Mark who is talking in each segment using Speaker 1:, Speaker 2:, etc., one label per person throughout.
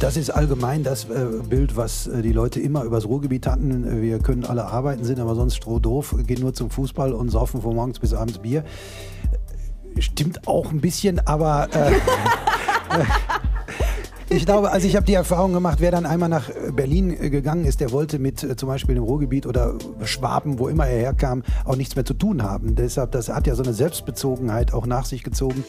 Speaker 1: Das ist allgemein das äh, Bild, was äh, die Leute immer übers Ruhrgebiet hatten. Wir können alle arbeiten, sind aber sonst strohdoof, gehen nur zum Fußball und saufen von morgens bis abends Bier. Stimmt auch ein bisschen, aber äh, ich glaube, also ich habe die Erfahrung gemacht, wer dann einmal nach Berlin äh, gegangen ist, der wollte mit äh, zum Beispiel dem Ruhrgebiet oder Schwaben, wo immer er herkam, auch nichts mehr zu tun haben. Deshalb, das hat ja so eine Selbstbezogenheit auch nach sich gezogen.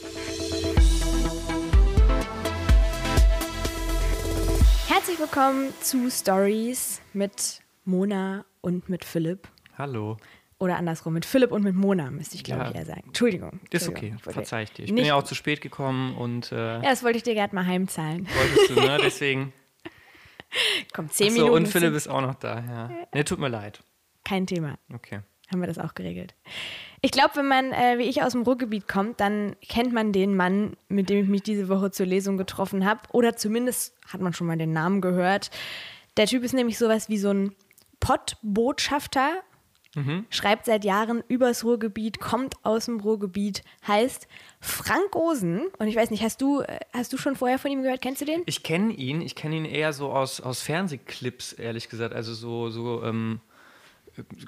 Speaker 2: Willkommen zu Stories mit Mona und mit Philipp.
Speaker 3: Hallo.
Speaker 2: Oder andersrum, mit Philipp und mit Mona, müsste ich glaube
Speaker 3: Ja.
Speaker 2: ich eher sagen. Entschuldigung.
Speaker 3: Ist
Speaker 2: Entschuldigung.
Speaker 3: okay, verzeih ich dir. Ich bin ja auch zu spät gekommen und äh,
Speaker 2: Ja, das wollte ich dir gerade mal heimzahlen.
Speaker 3: wolltest du, ne? Deswegen.
Speaker 2: Komm, zehn
Speaker 3: Ach so,
Speaker 2: Minuten.
Speaker 3: und Philipp ist auch noch da, ja. Ne, tut mir leid.
Speaker 2: Kein Thema.
Speaker 3: Okay.
Speaker 2: Haben wir das auch geregelt. Ich glaube, wenn man, äh, wie ich, aus dem Ruhrgebiet kommt, dann kennt man den Mann, mit dem ich mich diese Woche zur Lesung getroffen habe. Oder zumindest hat man schon mal den Namen gehört. Der Typ ist nämlich sowas wie so ein Pottbotschafter. Schreibt seit Jahren übers Ruhrgebiet, kommt aus dem Ruhrgebiet, heißt Frank Osen. Und ich weiß nicht, hast du, äh, hast du schon vorher von ihm gehört? Kennst du den?
Speaker 3: Ich kenne ihn, ich kenne ihn eher so aus, aus Fernsehclips, ehrlich gesagt. Also so, so, ähm,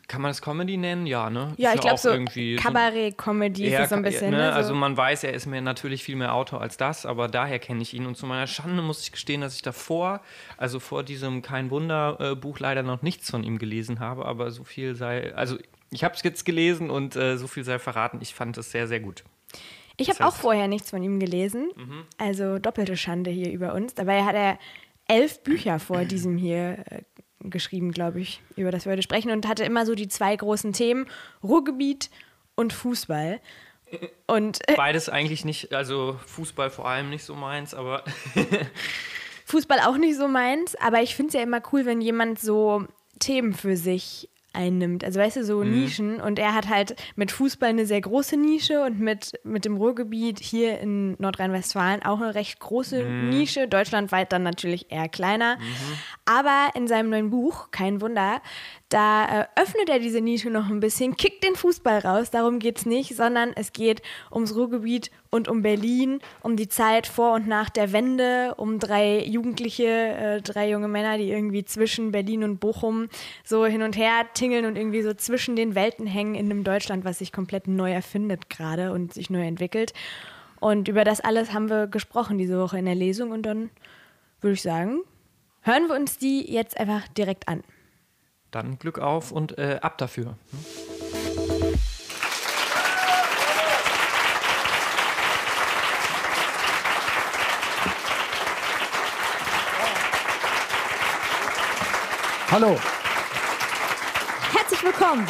Speaker 3: kann man das Comedy nennen? Ja, ne?
Speaker 2: Ja,
Speaker 3: Ist
Speaker 2: ich glaube so
Speaker 3: irgendwie
Speaker 2: Kabarett-Comedy das so ein bisschen.
Speaker 3: Ne?
Speaker 2: Ne? So.
Speaker 3: Also man weiß, er ist mir natürlich viel mehr Autor als das, aber daher kenne ich ihn. Und zu meiner Schande muss ich gestehen, dass ich davor, also vor diesem Kein Wunder-Buch leider noch nichts von ihm gelesen habe, aber so viel sei, also ich habe es jetzt gelesen und äh, so viel sei verraten. Ich fand es sehr, sehr gut.
Speaker 2: Ich habe
Speaker 3: Das
Speaker 2: auch vorher nichts von ihm gelesen. Also doppelte Schande hier über uns. Dabei hat er elf Bücher vor diesem hier äh, geschrieben, glaube ich, über das wir heute sprechen und hatte immer so die zwei großen Themen: Ruhrgebiet und Fußball. Und
Speaker 3: Beides eigentlich nicht, also Fußball vor allem nicht so meins, aber
Speaker 2: Fußball auch nicht so meins, aber ich finde es ja immer cool, wenn jemand so Themen für sich einnimmt. Also weißt du, so Nischen. Und er hat halt mit Fußball eine sehr große Nische und mit, mit dem Ruhrgebiet hier in Nordrhein-Westfalen auch eine recht große Nische. Deutschlandweit dann natürlich eher kleiner. Aber in seinem neuen Buch, kein Wunder, da äh, öffnet er diese Nische noch ein bisschen, kickt den Fußball raus, darum geht es nicht, sondern es geht ums Ruhrgebiet und um Berlin, um die Zeit vor und nach der Wende, um drei Jugendliche, äh, drei junge Männer, die irgendwie zwischen Berlin und Bochum so hin und her tingeln und irgendwie so zwischen den Welten hängen in einem Deutschland, was sich komplett neu erfindet gerade und sich neu entwickelt. Und über das alles haben wir gesprochen diese Woche in der Lesung und dann würde ich sagen, hören wir uns die jetzt einfach direkt an.
Speaker 3: dann Glück auf und äh, ab dafür.
Speaker 1: Hallo.
Speaker 4: Herzlich willkommen.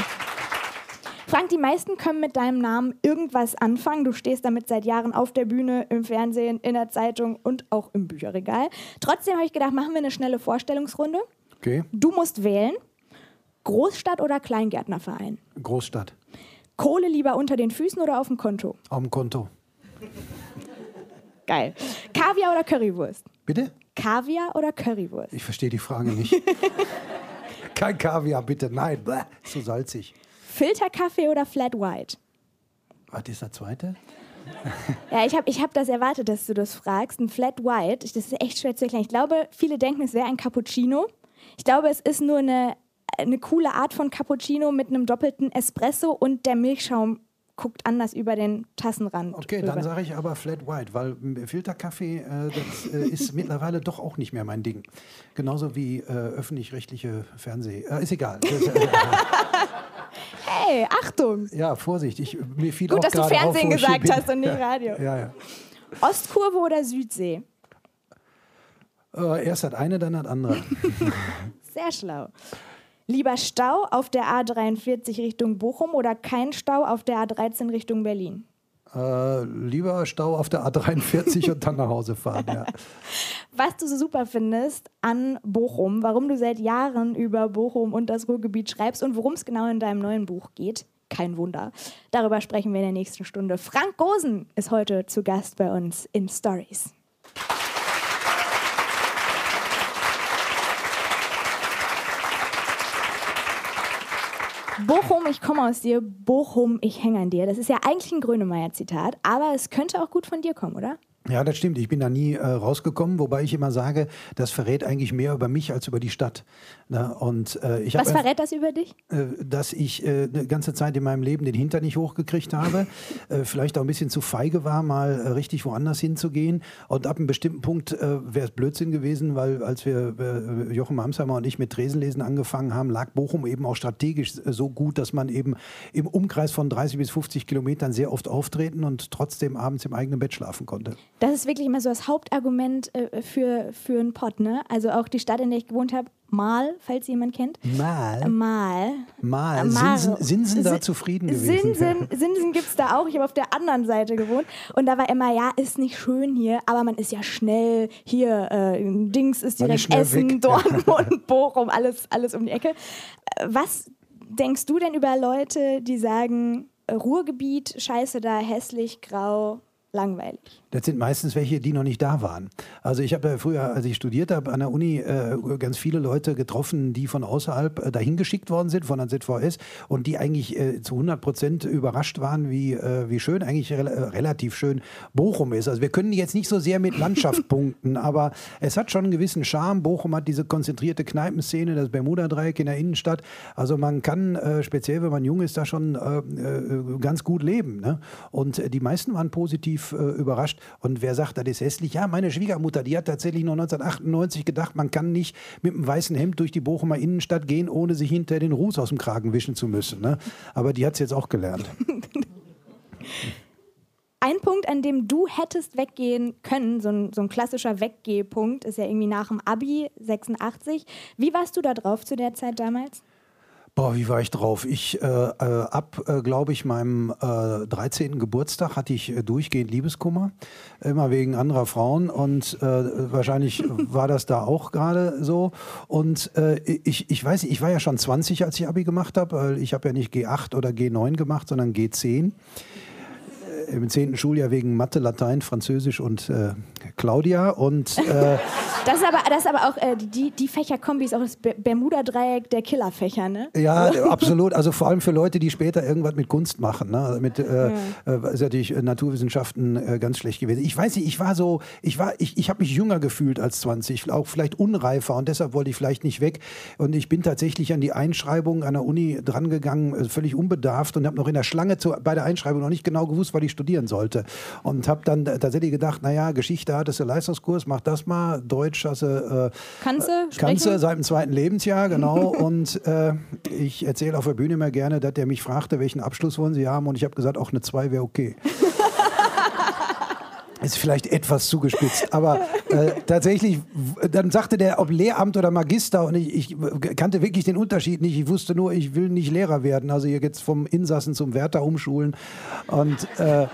Speaker 4: Frank, die meisten können mit deinem Namen irgendwas anfangen. Du stehst damit seit Jahren auf der Bühne, im Fernsehen, in der Zeitung und auch im Bücherregal. Trotzdem habe ich gedacht, machen wir eine schnelle Vorstellungsrunde.
Speaker 1: Okay,
Speaker 4: Du musst wählen. Großstadt oder Kleingärtnerverein?
Speaker 1: Großstadt.
Speaker 4: Kohle lieber unter den Füßen oder auf dem Konto?
Speaker 1: Auf dem Konto.
Speaker 4: Geil. Kaviar oder Currywurst?
Speaker 1: Bitte?
Speaker 4: Kaviar oder Currywurst?
Speaker 1: Ich verstehe die Frage nicht. Kein Kaviar, bitte. Nein, Bäh, so salzig.
Speaker 4: Filterkaffee oder Flat White?
Speaker 1: Was ist der zweite?
Speaker 4: Ja, ich habe ich hab das erwartet, dass du das fragst. Ein Flat White, das ist echt schwer zu erklären. Ich glaube, viele denken, es wäre ein Cappuccino. Ich glaube, es ist nur eine, eine coole Art von Cappuccino mit einem doppelten Espresso und der Milchschaum guckt anders über den Tassenrand.
Speaker 1: Okay,
Speaker 4: rüber.
Speaker 1: dann sage ich aber Flat White, weil m, Filterkaffee, äh, das äh, ist mittlerweile doch auch nicht mehr mein Ding. Genauso wie äh, öffentlich-rechtliche Fernseh. Äh, ist egal.
Speaker 4: Hey, Achtung!
Speaker 1: ja, Vorsicht. Ich, mir fiel
Speaker 4: Gut,
Speaker 1: auch
Speaker 4: dass du
Speaker 1: auf,
Speaker 4: Fernsehen
Speaker 1: hier
Speaker 4: gesagt hast und nicht Radio.
Speaker 1: Ja, ja.
Speaker 4: Ostkurve oder Südsee?
Speaker 1: Äh, erst das eine, dann das andere.
Speaker 4: Sehr schlau. Lieber Stau auf der A43 Richtung Bochum oder kein Stau auf der A13 Richtung Berlin?
Speaker 1: äh, lieber Stau auf der A43 und dann nach Hause fahren. Ja.
Speaker 4: was du so super findest an Bochum, warum du seit Jahren über Bochum und das Ruhrgebiet schreibst und worum es genau in deinem neuen Buch geht. Kein Wunder. Darüber sprechen wir in der nächsten Stunde. Frank Gosen ist heute zu Gast bei uns in Stories. Bochum, ich komme aus dir. Bochum, ich hänge an dir. Das ist ja eigentlich ein Grönemeyer-Zitat, aber es könnte auch gut von dir kommen, oder?
Speaker 1: Ja, das stimmt. Ich bin da nie äh, rausgekommen, wobei ich immer sage, das verrät eigentlich mehr über mich als über die Stadt. Na, und, äh, ich
Speaker 2: Was verrät das über dich?
Speaker 1: Äh, dass ich äh, eine ganze Zeit in meinem Leben den Hintern nicht hochgekriegt habe, äh, vielleicht auch ein bisschen zu feige war, mal äh, richtig woanders hinzugehen. Und ab einem bestimmten Punkt wäre es Blödsinn gewesen, weil als wir Jochen Hamsheimer und ich mit Tresenlesen angefangen haben, lag Bochum eben auch strategisch so gut, dass man eben im Umkreis von 30 bis 50 Kilometern sehr oft auftreten und trotzdem abends im eigenen Bett schlafen konnte.
Speaker 2: Das ist wirklich immer so das Hauptargument äh, für, für einen Pott, ne? Also auch die Stadt, in der ich gewohnt habe, Mal, falls jemand kennt.
Speaker 1: Mal.
Speaker 2: Mal.
Speaker 1: Mal. Sinsen, Sinsen da zufrieden gewesen.
Speaker 2: Sinsen, Sinsen gibt es da auch. Ich habe auf der anderen Seite gewohnt. Und da war immer, ja, ist nicht schön hier, aber man ist ja schnell. Hier, äh, Dings ist direkt Essen, weg. Dortmund, Bochum, alles, alles um die Ecke. Äh, was denkst du denn über Leute, die sagen, Ruhrgebiet, scheiße da, hässlich, grau, langweilig?
Speaker 1: Das sind meistens welche, die noch nicht da waren. Also ich habe ja früher, als ich studiert habe, an der Uni äh, ganz viele Leute getroffen, die von außerhalb äh, dahin geschickt worden sind, von der ZVS, und die eigentlich äh, zu 100 Prozent überrascht waren, wie, äh, wie schön, eigentlich re äh, relativ schön Bochum ist. Also wir können jetzt nicht so sehr mit Landschaft punkten, aber es hat schon einen gewissen Charme. Bochum hat diese konzentrierte Kneipenszene, das Bermuda-Dreieck in der Innenstadt. Also man kann, äh, speziell wenn man jung ist, da schon ganz gut leben. Ne? Und die meisten waren positiv überrascht. Und wer sagt, das ist hässlich? Ja, meine Schwiegermutter, die hat tatsächlich noch 1998 gedacht, man kann nicht mit einem weißen Hemd durch die Bochumer Innenstadt gehen, ohne sich hinter den Ruß aus dem Kragen wischen zu müssen. Ne? Aber die hat es jetzt auch gelernt.
Speaker 2: Ein Punkt, an dem du hättest weggehen können, so ein, so ein klassischer Weggehpunkt, ist ja irgendwie nach dem Abi 86. Wie warst du da drauf zu der Zeit damals?
Speaker 1: Boah, wie war ich drauf? Ich, äh, äh ab, äh, glaube ich, meinem äh, 13. Geburtstag hatte ich äh, durchgehend Liebeskummer, immer wegen anderer Frauen und äh, wahrscheinlich war das da auch gerade so. Und ich, ich weiß, ich war ja schon 20, als ich Abi gemacht habe, ich habe ja nicht G8 oder G9 gemacht, sondern G10 im zehnten Schuljahr wegen Mathe, Latein, Französisch und äh, Claudia. Und, äh,
Speaker 2: das, ist aber, das ist aber auch, äh, die, die Fächerkombi ist auch das Bermuda-Dreieck der Killerfächer, ne?
Speaker 1: Ja, absolut. Also vor allem für Leute, die später irgendwas mit Kunst machen. Ne? Also mit, äh, ja. Äh, ist natürlich Naturwissenschaften äh, ganz schlecht gewesen. Ich weiß nicht, ich war so, ich war, ich, ich habe mich jünger gefühlt als 20, auch vielleicht unreifer und deshalb wollte ich vielleicht nicht weg. Und ich bin tatsächlich an die Einschreibung an der Uni drangegangen, völlig unbedarft und habe noch in der Schlange zu, bei der Einschreibung noch nicht genau gewusst, was ich studieren sollte. Und habe dann tatsächlich gedacht, naja, Geschichte hattest du Leistungskurs, mach das mal. Deutsch hast du... Äh,
Speaker 2: kannst du
Speaker 1: Kannst du seit dem zweiten Lebensjahr, genau. und äh, ich erzähle auf der Bühne immer gerne, dass der mich fragte, welchen Abschluss wollen Sie haben? Und ich habe gesagt, auch eine 2 wäre okay. Ist vielleicht etwas zugespitzt, aber äh, tatsächlich, dann sagte der, ob Lehramt oder Magister, und ich, ich, kannte wirklich den Unterschied nicht. Ich wusste nur, ich will nicht Lehrer werden. Also hier geht es vom Insassen zum Wärter umschulen. Und äh,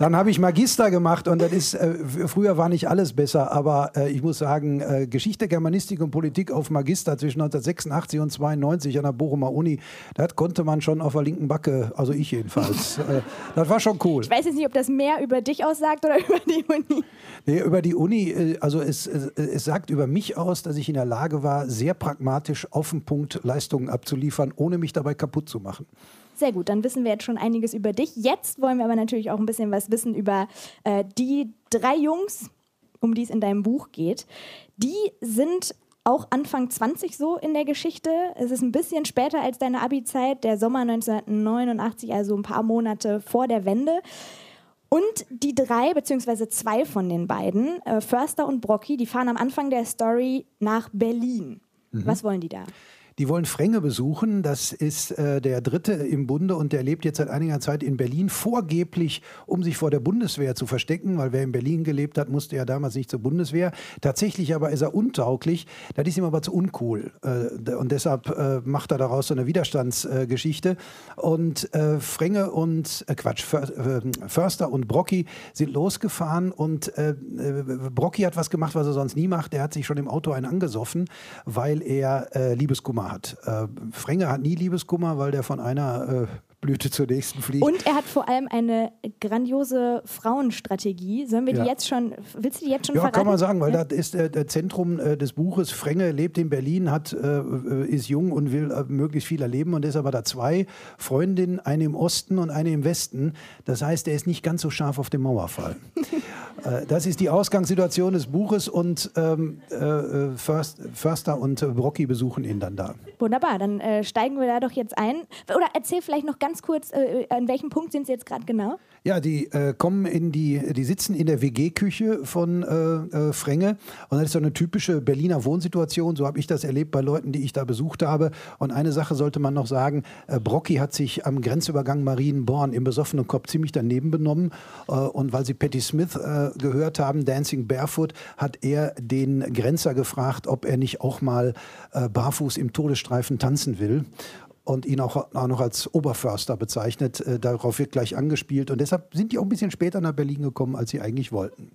Speaker 1: dann habe ich Magister gemacht und das ist, äh, früher war nicht alles besser, aber äh, ich muss sagen, äh, Geschichte, Germanistik und Politik auf Magister zwischen 1986 und 92 an der Bochumer Uni, das konnte man schon auf der linken Backe, also ich jedenfalls. Äh, das war schon cool.
Speaker 2: Ich weiß jetzt nicht, ob das mehr über dich aussagt oder über die Uni.
Speaker 1: Nee, über die Uni, äh, also es, es sagt über mich aus, dass ich in der Lage war, sehr pragmatisch auf den Punkt Leistungen abzuliefern, ohne mich dabei kaputt zu machen.
Speaker 2: Sehr gut, dann wissen wir jetzt schon einiges über dich. Jetzt wollen wir aber natürlich auch ein bisschen was wissen über äh, die drei Jungs, um die es in deinem Buch geht. Die sind auch Anfang 20 so in der Geschichte. Es ist ein bisschen später als deine Abi-Zeit, der Sommer 1989, also ein paar Monate vor der Wende. Und die drei, beziehungsweise zwei von den beiden, äh, Förster und Brocky, die fahren am Anfang der Story nach Berlin. Mhm. Was wollen die da?
Speaker 1: Die wollen Fränge besuchen. Das ist äh, der Dritte im Bunde und der lebt jetzt seit einiger Zeit in Berlin, vorgeblich, um sich vor der Bundeswehr zu verstecken, weil wer in Berlin gelebt hat, musste ja damals nicht zur Bundeswehr. Tatsächlich aber ist er untauglich. Das ist ihm aber zu uncool. Äh, und deshalb äh, macht er daraus so eine Widerstandsgeschichte. und äh, Fränge und, äh, Quatsch, äh, Förster und Brocky sind losgefahren und Brocky hat was gemacht, was er sonst nie macht. Er hat sich schon im Auto einen angesoffen, weil er Liebeskummer hat. Äh, Frenge hat nie Liebeskummer, weil der von einer äh, Blüte zur nächsten fliegt.
Speaker 4: Und er hat vor allem eine grandiose Frauenstrategie. Sollen wir die
Speaker 1: Ja.
Speaker 4: jetzt schon, willst du die jetzt schon
Speaker 1: Ja,
Speaker 4: verraten?
Speaker 1: kann man sagen, weil
Speaker 4: Ja.
Speaker 1: das ist äh, das Zentrum äh, des Buches. Frenge lebt in Berlin, hat, äh, äh, ist jung und will äh, möglichst viel erleben. Und deshalb hat er zwei Freundinnen, eine im Osten und eine im Westen. Das heißt, er ist nicht ganz so scharf auf den Mauerfall. äh, das ist die Ausgangssituation des Buches und ähm, äh, äh, Först, Förster und Brocki besuchen ihn dann da.
Speaker 4: Wunderbar, dann steigen wir da doch jetzt ein. Oder erzähl vielleicht noch ganz kurz, äh, an welchem Punkt sind Sie jetzt gerade genau?
Speaker 1: Ja, die äh, kommen in die, die sitzen in der WG-Küche von äh, äh, Frenge und das ist so eine typische Berliner Wohnsituation. So habe ich das erlebt bei Leuten, die ich da besucht habe. Und eine Sache sollte man noch sagen: äh, Brocki hat sich am Grenzübergang Marienborn im besoffenen Kopf ziemlich daneben benommen. Äh, und weil sie Patti Smith äh, gehört haben, Dancing Barefoot, hat er den Grenzer gefragt, ob er nicht auch mal äh, barfuß im Todesstreifen tanzen will und ihn auch, auch noch als Oberförster bezeichnet. Äh, darauf wird gleich angespielt und deshalb sind die auch ein bisschen später nach Berlin gekommen, als sie eigentlich wollten.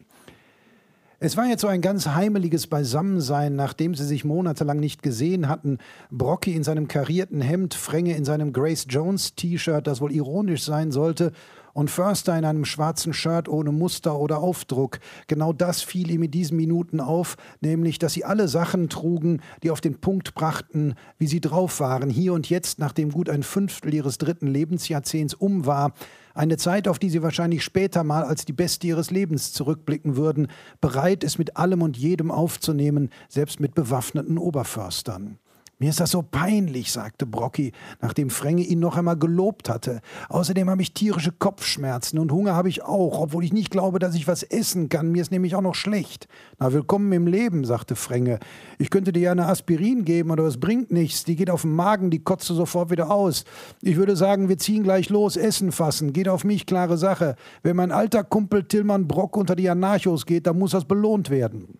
Speaker 1: Es war jetzt so ein ganz heimeliges Beisammensein, nachdem sie sich monatelang nicht gesehen hatten. Brocky in seinem karierten Hemd, Frenge in seinem Grace Jones T-Shirt, das wohl ironisch sein sollte, und Förster in einem schwarzen Shirt ohne Muster oder Aufdruck. Genau das fiel ihm in diesen Minuten auf, nämlich, dass sie alle Sachen trugen, die auf den Punkt brachten, wie sie drauf waren, hier und jetzt, nachdem gut ein Fünftel ihres dritten Lebensjahrzehnts um war. Eine Zeit, auf die sie wahrscheinlich später mal als die beste ihres Lebens zurückblicken würden, bereit, es mit allem und jedem aufzunehmen, selbst mit bewaffneten Oberförstern. Mir ist das so peinlich, sagte Brocki, nachdem Frenge ihn noch einmal gelobt hatte. Außerdem habe ich tierische Kopfschmerzen und Hunger habe ich auch, obwohl ich nicht glaube, dass ich was essen kann. Mir ist nämlich auch noch schlecht. Na, willkommen im Leben, sagte Frenge. Ich könnte dir ja eine Aspirin geben, aber es bringt nichts. Die geht auf den Magen, die kotzt sofort wieder aus. Ich würde sagen, wir ziehen gleich los, Essen fassen. Geht auf mich, klare Sache. Wenn mein alter Kumpel Tillmann Brock unter die Anarchos geht, dann muss das belohnt werden.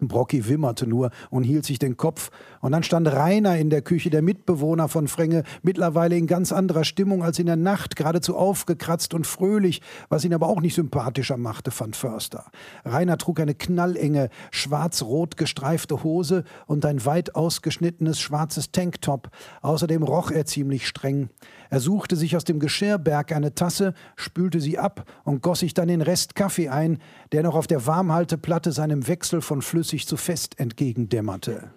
Speaker 1: Brocki wimmerte nur und hielt sich den Kopf. Und dann stand Rainer in der Küche, der Mitbewohner von Frenge, mittlerweile in ganz anderer Stimmung als in der Nacht, geradezu aufgekratzt und fröhlich, was ihn aber auch nicht sympathischer machte, fand Förster. Rainer trug eine knallenge, schwarz-rot gestreifte Hose und ein weit ausgeschnittenes schwarzes Tanktop. Außerdem roch er ziemlich streng. Er suchte sich aus dem Geschirrberg eine Tasse, spülte sie ab und goss sich dann den Rest Kaffee ein, der noch auf der Warmhalteplatte seinem Wechsel von flüssig zu fest entgegendämmerte.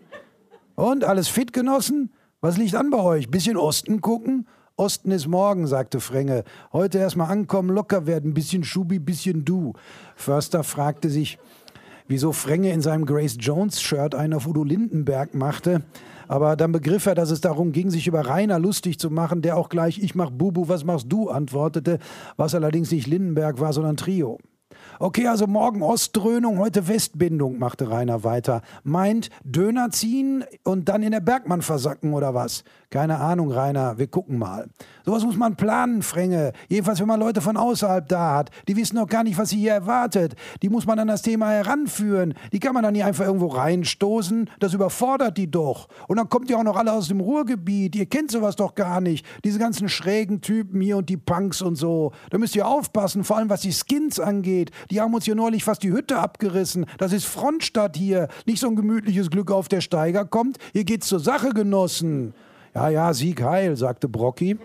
Speaker 1: Und alles fit, Genossen? Was liegt an bei euch? Bisschen Osten gucken? Osten ist morgen, sagte Frenge. Heute erstmal ankommen, locker werden, bisschen Schubi, bisschen du. Förster fragte sich, wieso Frenge in seinem Grace Jones-Shirt einen auf Udo Lindenberg machte. Aber dann begriff er, dass es darum ging, sich über Rainer lustig zu machen, der auch gleich Ich mach Bubu, was machst du? antwortete, was allerdings nicht Lindenberg war, sondern Trio. Okay, also morgen Ostdröhnung, heute Westbindung, machte Rainer weiter. Meint Döner ziehen und dann in der Bergmann versacken oder was? Keine Ahnung, Rainer, wir gucken mal. Sowas muss man planen, Frenge. Jedenfalls, wenn man Leute von außerhalb da hat. Die wissen noch gar nicht, was sie hier erwartet. Die muss man an das Thema heranführen. Die kann man dann nicht einfach irgendwo reinstoßen. Das überfordert die doch. Und dann kommt ihr auch noch alle aus dem Ruhrgebiet. Ihr kennt sowas doch gar nicht. Diese ganzen schrägen Typen hier und die Punks und so. Da müsst ihr aufpassen, vor allem was die Skins angeht. Die haben uns hier neulich fast die Hütte abgerissen. Das ist Frontstadt hier. Nicht so ein gemütliches Glück auf der Steiger kommt. Hier geht's zur Sache, Genossen. Ja, ja, Sieg heil, sagte Brocki.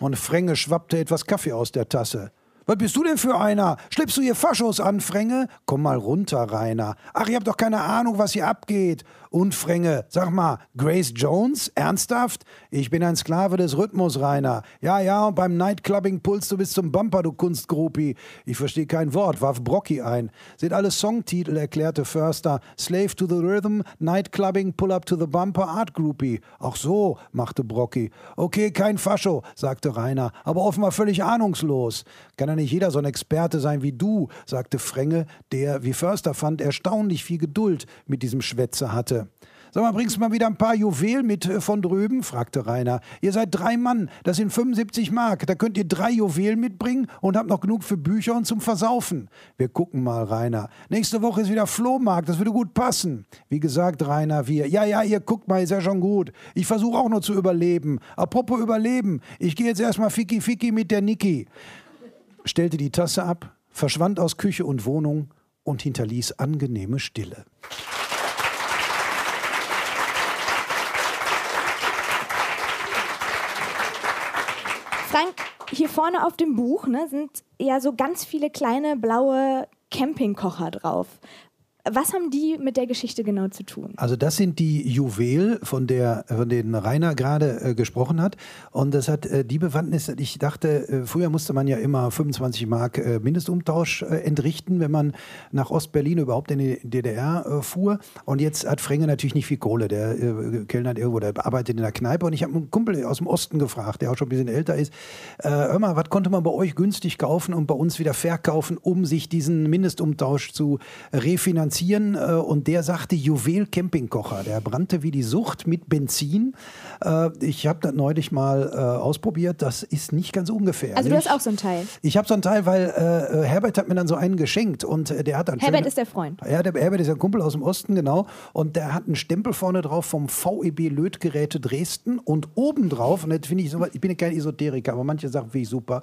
Speaker 1: Und Frenge schwappte etwas Kaffee aus der Tasse. Was bist du denn für einer? Schleppst du hier Faschos an, Frenge? Komm mal runter, Rainer. Ach, ihr habt doch keine Ahnung, was hier abgeht. Und Frenge, sag mal, Grace Jones? Ernsthaft? Ich bin ein Sklave des Rhythmus, Rainer. Ja, ja, und beim Nightclubbing pulst du bis zum Bumper, du Kunstgrupi. Ich verstehe kein Wort, warf Brocky ein. Sind alle Songtitel, erklärte Förster. Slave to the Rhythm, Nightclubbing, Pull Up to the Bumper, Art Groupie. Ach so, machte Brocky. Okay, kein Fascho, sagte Rainer, aber offenbar völlig ahnungslos. Kann ja nicht jeder so ein Experte sein wie du, sagte Frenge, der, wie Förster fand, erstaunlich viel Geduld mit diesem Schwätzer hatte. Sag mal, bringst du mal wieder ein paar Juwelen mit äh, von drüben? fragte Rainer. Ihr seid drei Mann, das sind 75 Mark. Da könnt ihr drei Juwelen mitbringen und habt noch genug für Bücher und zum Versaufen. Wir gucken mal, Rainer. Nächste Woche ist wieder Flohmarkt, das würde gut passen. Wie gesagt, Rainer, wir. Ja, ja, ihr guckt mal, ist ja schon gut. Ich versuche auch nur zu überleben. Apropos Überleben, ich gehe jetzt erstmal Ficky Ficky mit der Niki. Stellte die Tasse ab, verschwand aus Küche und Wohnung und hinterließ angenehme Stille.
Speaker 2: Frank, hier vorne auf dem Buch ne, sind ja so ganz viele kleine blaue Campingkocher drauf. Was haben die mit der Geschichte genau zu tun?
Speaker 1: Also das sind die Juwel, von, der, von denen Rainer gerade äh, gesprochen hat. Und das hat äh, die Bewandtnis, ich dachte, äh, früher musste man ja immer 25 Mark äh, Mindestumtausch äh, entrichten, wenn man nach Ostberlin überhaupt in die DDR äh, fuhr. Und jetzt hat Frenge natürlich nicht viel Kohle. Der Kellner irgendwo, der arbeitet in der Kneipe. Und ich habe einen Kumpel aus dem Osten gefragt, der auch schon ein bisschen älter ist. hör mal, was konnte man bei euch günstig kaufen und bei uns wieder verkaufen, um sich diesen Mindestumtausch zu refinanzieren? Finanzieren äh, und der sagte Juwel Campingkocher. Der brannte wie die Sucht mit Benzin. Äh, ich habe das neulich mal äh, ausprobiert. Das ist nicht ganz ungefährlich.
Speaker 2: Also du hast auch so ein Teil.
Speaker 1: Ich habe so ein Teil, weil äh, Herbert hat mir dann so einen geschenkt und äh, der hat dann
Speaker 2: Herbert schöne, ist der Freund.
Speaker 1: Ja, der Herbert ist ein Kumpel aus dem Osten, genau. Und der hat einen Stempel vorne drauf vom VEB Lötgeräte Dresden und obendrauf, und das finde ich so, ich bin ja kein Esoteriker, aber manche Sachen finde ich super,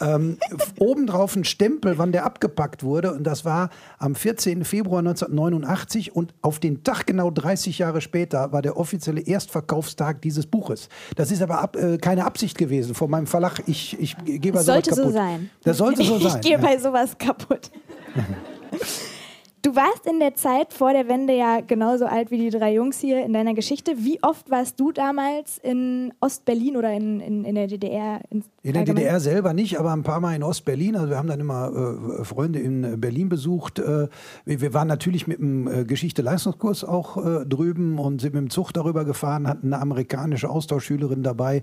Speaker 1: ähm, obendrauf ein Stempel, wann der abgepackt wurde und das war am 14. Februar 1989 und auf den Tag genau 30 Jahre später war der offizielle Erstverkaufstag dieses Buches. Das ist aber ab, äh, keine Absicht gewesen von meinem Verlag. Ich, ich gehe bei kaputt.
Speaker 2: Sollte so sein.
Speaker 1: Das sollte so sein.
Speaker 2: Ich gehe ja. bei sowas kaputt. Du warst in der Zeit vor der Wende ja genauso alt wie die drei Jungs hier in deiner Geschichte. Wie oft warst du damals in Ostberlin oder in, in, in der DDR?
Speaker 1: In, in der DDR selber nicht, aber ein paar Mal in Ostberlin. Also wir haben dann immer äh, Freunde in Berlin besucht. Äh, wir waren natürlich mit dem äh, Geschichte-Leistungskurs auch äh, drüben und sind mit dem Zug darüber gefahren, hatten eine amerikanische Austauschschülerin dabei,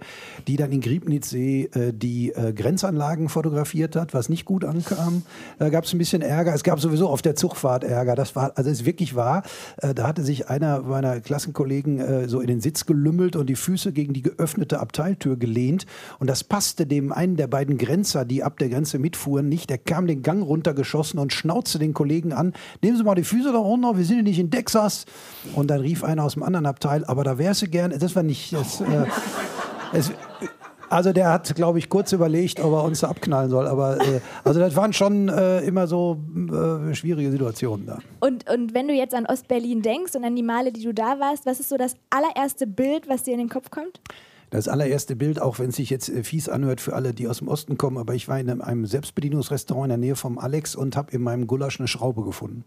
Speaker 1: die dann in Griebnitzsee äh, die Grenzanlagen fotografiert hat, was nicht gut ankam. Da gab es ein bisschen Ärger. Es gab sowieso auf der Zugfahrt Ärger. Das war, also ist wirklich wahr. Äh, da hatte sich einer meiner Klassenkollegen äh, so in den Sitz gelümmelt und die Füße gegen die geöffnete Abteiltür gelehnt. Und das passte dem einen der beiden Grenzer, die ab der Grenze mitfuhren, nicht. Der kam den Gang runtergeschossen und schnauzte den Kollegen an. Nehmen Sie mal die Füße da runter, wir sind ja nicht in Texas. Und dann rief einer aus dem anderen Abteil, aber da wärst du gern. Das war nicht. Das, äh, es, also der hat, glaube ich, kurz überlegt, ob er uns da abknallen soll. Aber äh, also das waren schon äh, immer so äh, schwierige Situationen da.
Speaker 2: Und, und wenn du jetzt an Ostberlin denkst und an die Male, die du da warst, was ist so das allererste Bild, was dir in den Kopf kommt?
Speaker 1: Das allererste Bild, auch wenn es sich jetzt äh, fies anhört für alle, die aus dem Osten kommen, aber ich war in einem Selbstbedienungsrestaurant in der Nähe vom Alex und habe in meinem Gulasch eine Schraube gefunden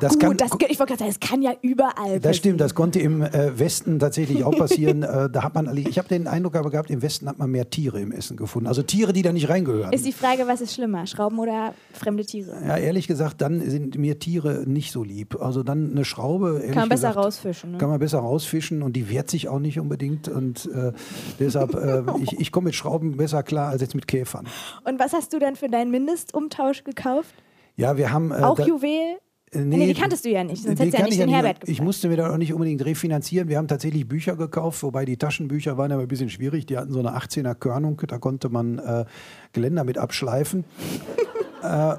Speaker 2: das Gut, kann, das, ich wollte gerade sagen, das kann ja überall passieren.
Speaker 1: Das stimmt, das konnte im äh, Westen tatsächlich auch passieren. äh, da hat man, ich habe den Eindruck aber gehabt, im Westen hat man mehr Tiere im Essen gefunden. Also Tiere, die da nicht reingehören.
Speaker 2: Ist die Frage, was ist schlimmer, Schrauben oder fremde Tiere?
Speaker 1: Ja, ehrlich gesagt, dann sind mir Tiere nicht so lieb. Also dann eine Schraube.
Speaker 2: Kann man besser gesagt, rausfischen. Ne?
Speaker 1: Kann man besser rausfischen und die wehrt sich auch nicht unbedingt. Und äh, deshalb, äh, ich, ich komme mit Schrauben besser klar als jetzt mit Käfern.
Speaker 2: Und was hast du dann für deinen Mindestumtausch gekauft?
Speaker 1: Ja, wir haben.
Speaker 2: Äh, auch Juwel?
Speaker 1: Äh, nee, nee,
Speaker 2: die kanntest du ja nicht, sonst hättest du ja nicht den Herbert gefragt.
Speaker 1: Ich musste mir da auch nicht unbedingt refinanzieren. Wir haben tatsächlich Bücher gekauft, wobei die Taschenbücher waren aber ein bisschen schwierig. Die hatten so eine 18er Körnung, da konnte man äh, Geländer mit abschleifen. äh,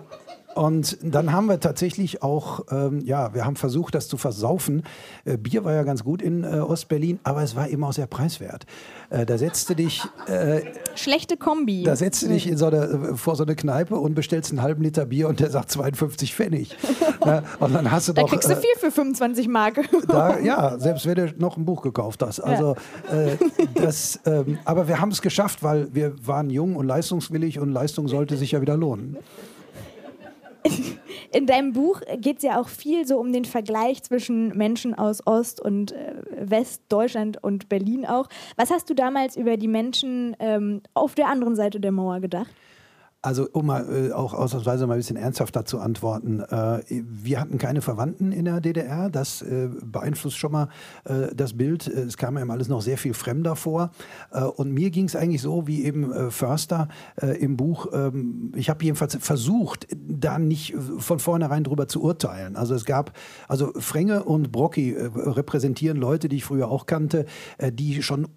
Speaker 1: und dann haben wir tatsächlich auch, ähm, ja, wir haben versucht, das zu versaufen. Äh, Bier war ja ganz gut in äh, Ostberlin, aber es war eben auch sehr preiswert. Äh, da setzte dich.
Speaker 2: Äh, Schlechte Kombi.
Speaker 1: Da setzte dich in so eine, äh, vor so eine Kneipe und bestellst einen halben Liter Bier und der sagt 52 Pfennig. und dann hast du
Speaker 2: da
Speaker 1: doch.
Speaker 2: kriegst du äh, viel für 25 Mark.
Speaker 1: da, ja, selbst wenn du noch ein Buch gekauft hast. Also, ja. das, ähm, aber wir haben es geschafft, weil wir waren jung und leistungswillig und Leistung sollte sich ja wieder lohnen.
Speaker 2: In deinem Buch geht es ja auch viel so um den Vergleich zwischen Menschen aus Ost- und äh, Westdeutschland und Berlin auch. Was hast du damals über die Menschen ähm, auf der anderen Seite der Mauer gedacht?
Speaker 1: Also um mal äh, auch ausnahmsweise mal ein bisschen ernsthafter zu antworten. Äh, wir hatten keine Verwandten in der DDR. Das äh, beeinflusst schon mal äh, das Bild. Es kam einem alles noch sehr viel fremder vor. Äh, und mir ging es eigentlich so wie eben äh, Förster im Buch. Ähm, ich habe jedenfalls versucht, da nicht von vornherein drüber zu urteilen. Also es gab, also Frenge und Brocki repräsentieren Leute, die ich früher auch kannte, die schon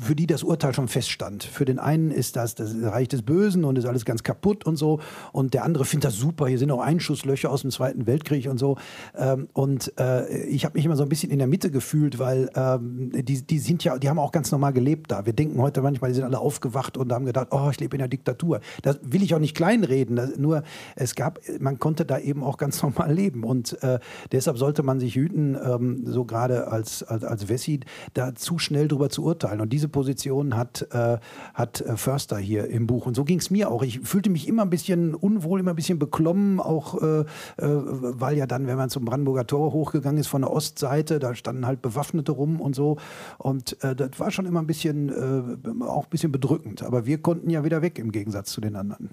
Speaker 1: für die das Urteil schon feststand. Für den einen ist das das Reich des Bösen und ist alles ganz kaputt und so. Und der andere findet das super. Hier sind auch Einschusslöcher aus dem Zweiten Weltkrieg und so. Ähm, und äh, ich habe mich immer so ein bisschen in der Mitte gefühlt, weil ähm, die, die sind ja, die haben auch ganz normal gelebt da. Wir denken heute manchmal, die sind alle aufgewacht und haben gedacht, oh, ich lebe in der Diktatur. Das will ich auch nicht kleinreden. Das, nur es gab, man konnte da eben auch ganz normal leben. Und äh, deshalb sollte man sich hüten, ähm, so gerade als, als, als Wessi, da zu schnell drüber zu urteilen beurteilen. Und diese Position hat, äh, hat äh, Förster hier im Buch. Und so ging es mir auch. Ich fühlte mich immer ein bisschen unwohl, immer ein bisschen beklommen, auch äh, äh, weil ja dann, wenn man zum Brandenburger Tor hochgegangen ist von der Ostseite, da standen halt Bewaffnete rum und so. Und äh, das war schon immer ein bisschen, äh, auch ein bisschen bedrückend. Aber wir konnten ja wieder weg im Gegensatz zu den anderen.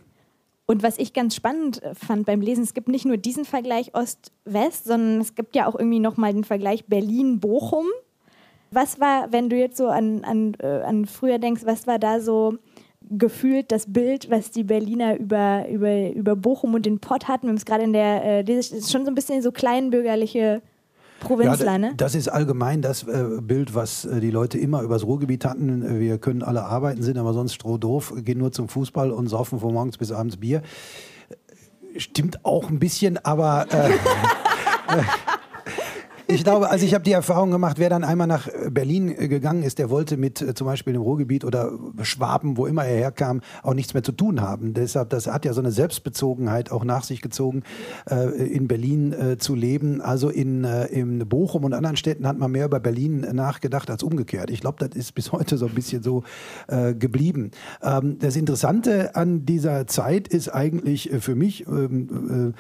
Speaker 2: Und was ich ganz spannend fand beim Lesen, es gibt nicht nur diesen Vergleich Ost-West, sondern es gibt ja auch irgendwie nochmal den Vergleich Berlin-Bochum. Was war, wenn du jetzt so an, an, äh, an früher denkst, was war da so gefühlt das Bild, was die Berliner über, über, über Bochum und den Pott hatten? Wir haben es gerade in der, äh, das ist schon so ein bisschen so kleinbürgerliche Provinzler,
Speaker 1: ja,
Speaker 2: ne?
Speaker 1: Das ist allgemein das äh, Bild, was äh, die Leute immer übers Ruhrgebiet hatten. Wir können alle arbeiten, sind aber sonst strohdoof, gehen nur zum Fußball und saufen von morgens bis abends Bier. Stimmt auch ein bisschen, aber äh, ich glaube, also ich habe die Erfahrung gemacht, wer dann einmal nach Berlin äh, gegangen ist, der wollte mit äh, zum Beispiel dem Ruhrgebiet oder Schwaben, wo immer er herkam, auch nichts mehr zu tun haben. Deshalb, das hat ja so eine Selbstbezogenheit auch nach sich gezogen, äh, in Berlin äh, zu leben. Also in, äh, in Bochum und anderen Städten hat man mehr über Berlin nachgedacht als umgekehrt. Ich glaube, das ist bis heute so ein bisschen so äh, geblieben. Ähm, das Interessante an dieser Zeit ist eigentlich für mich, ähm,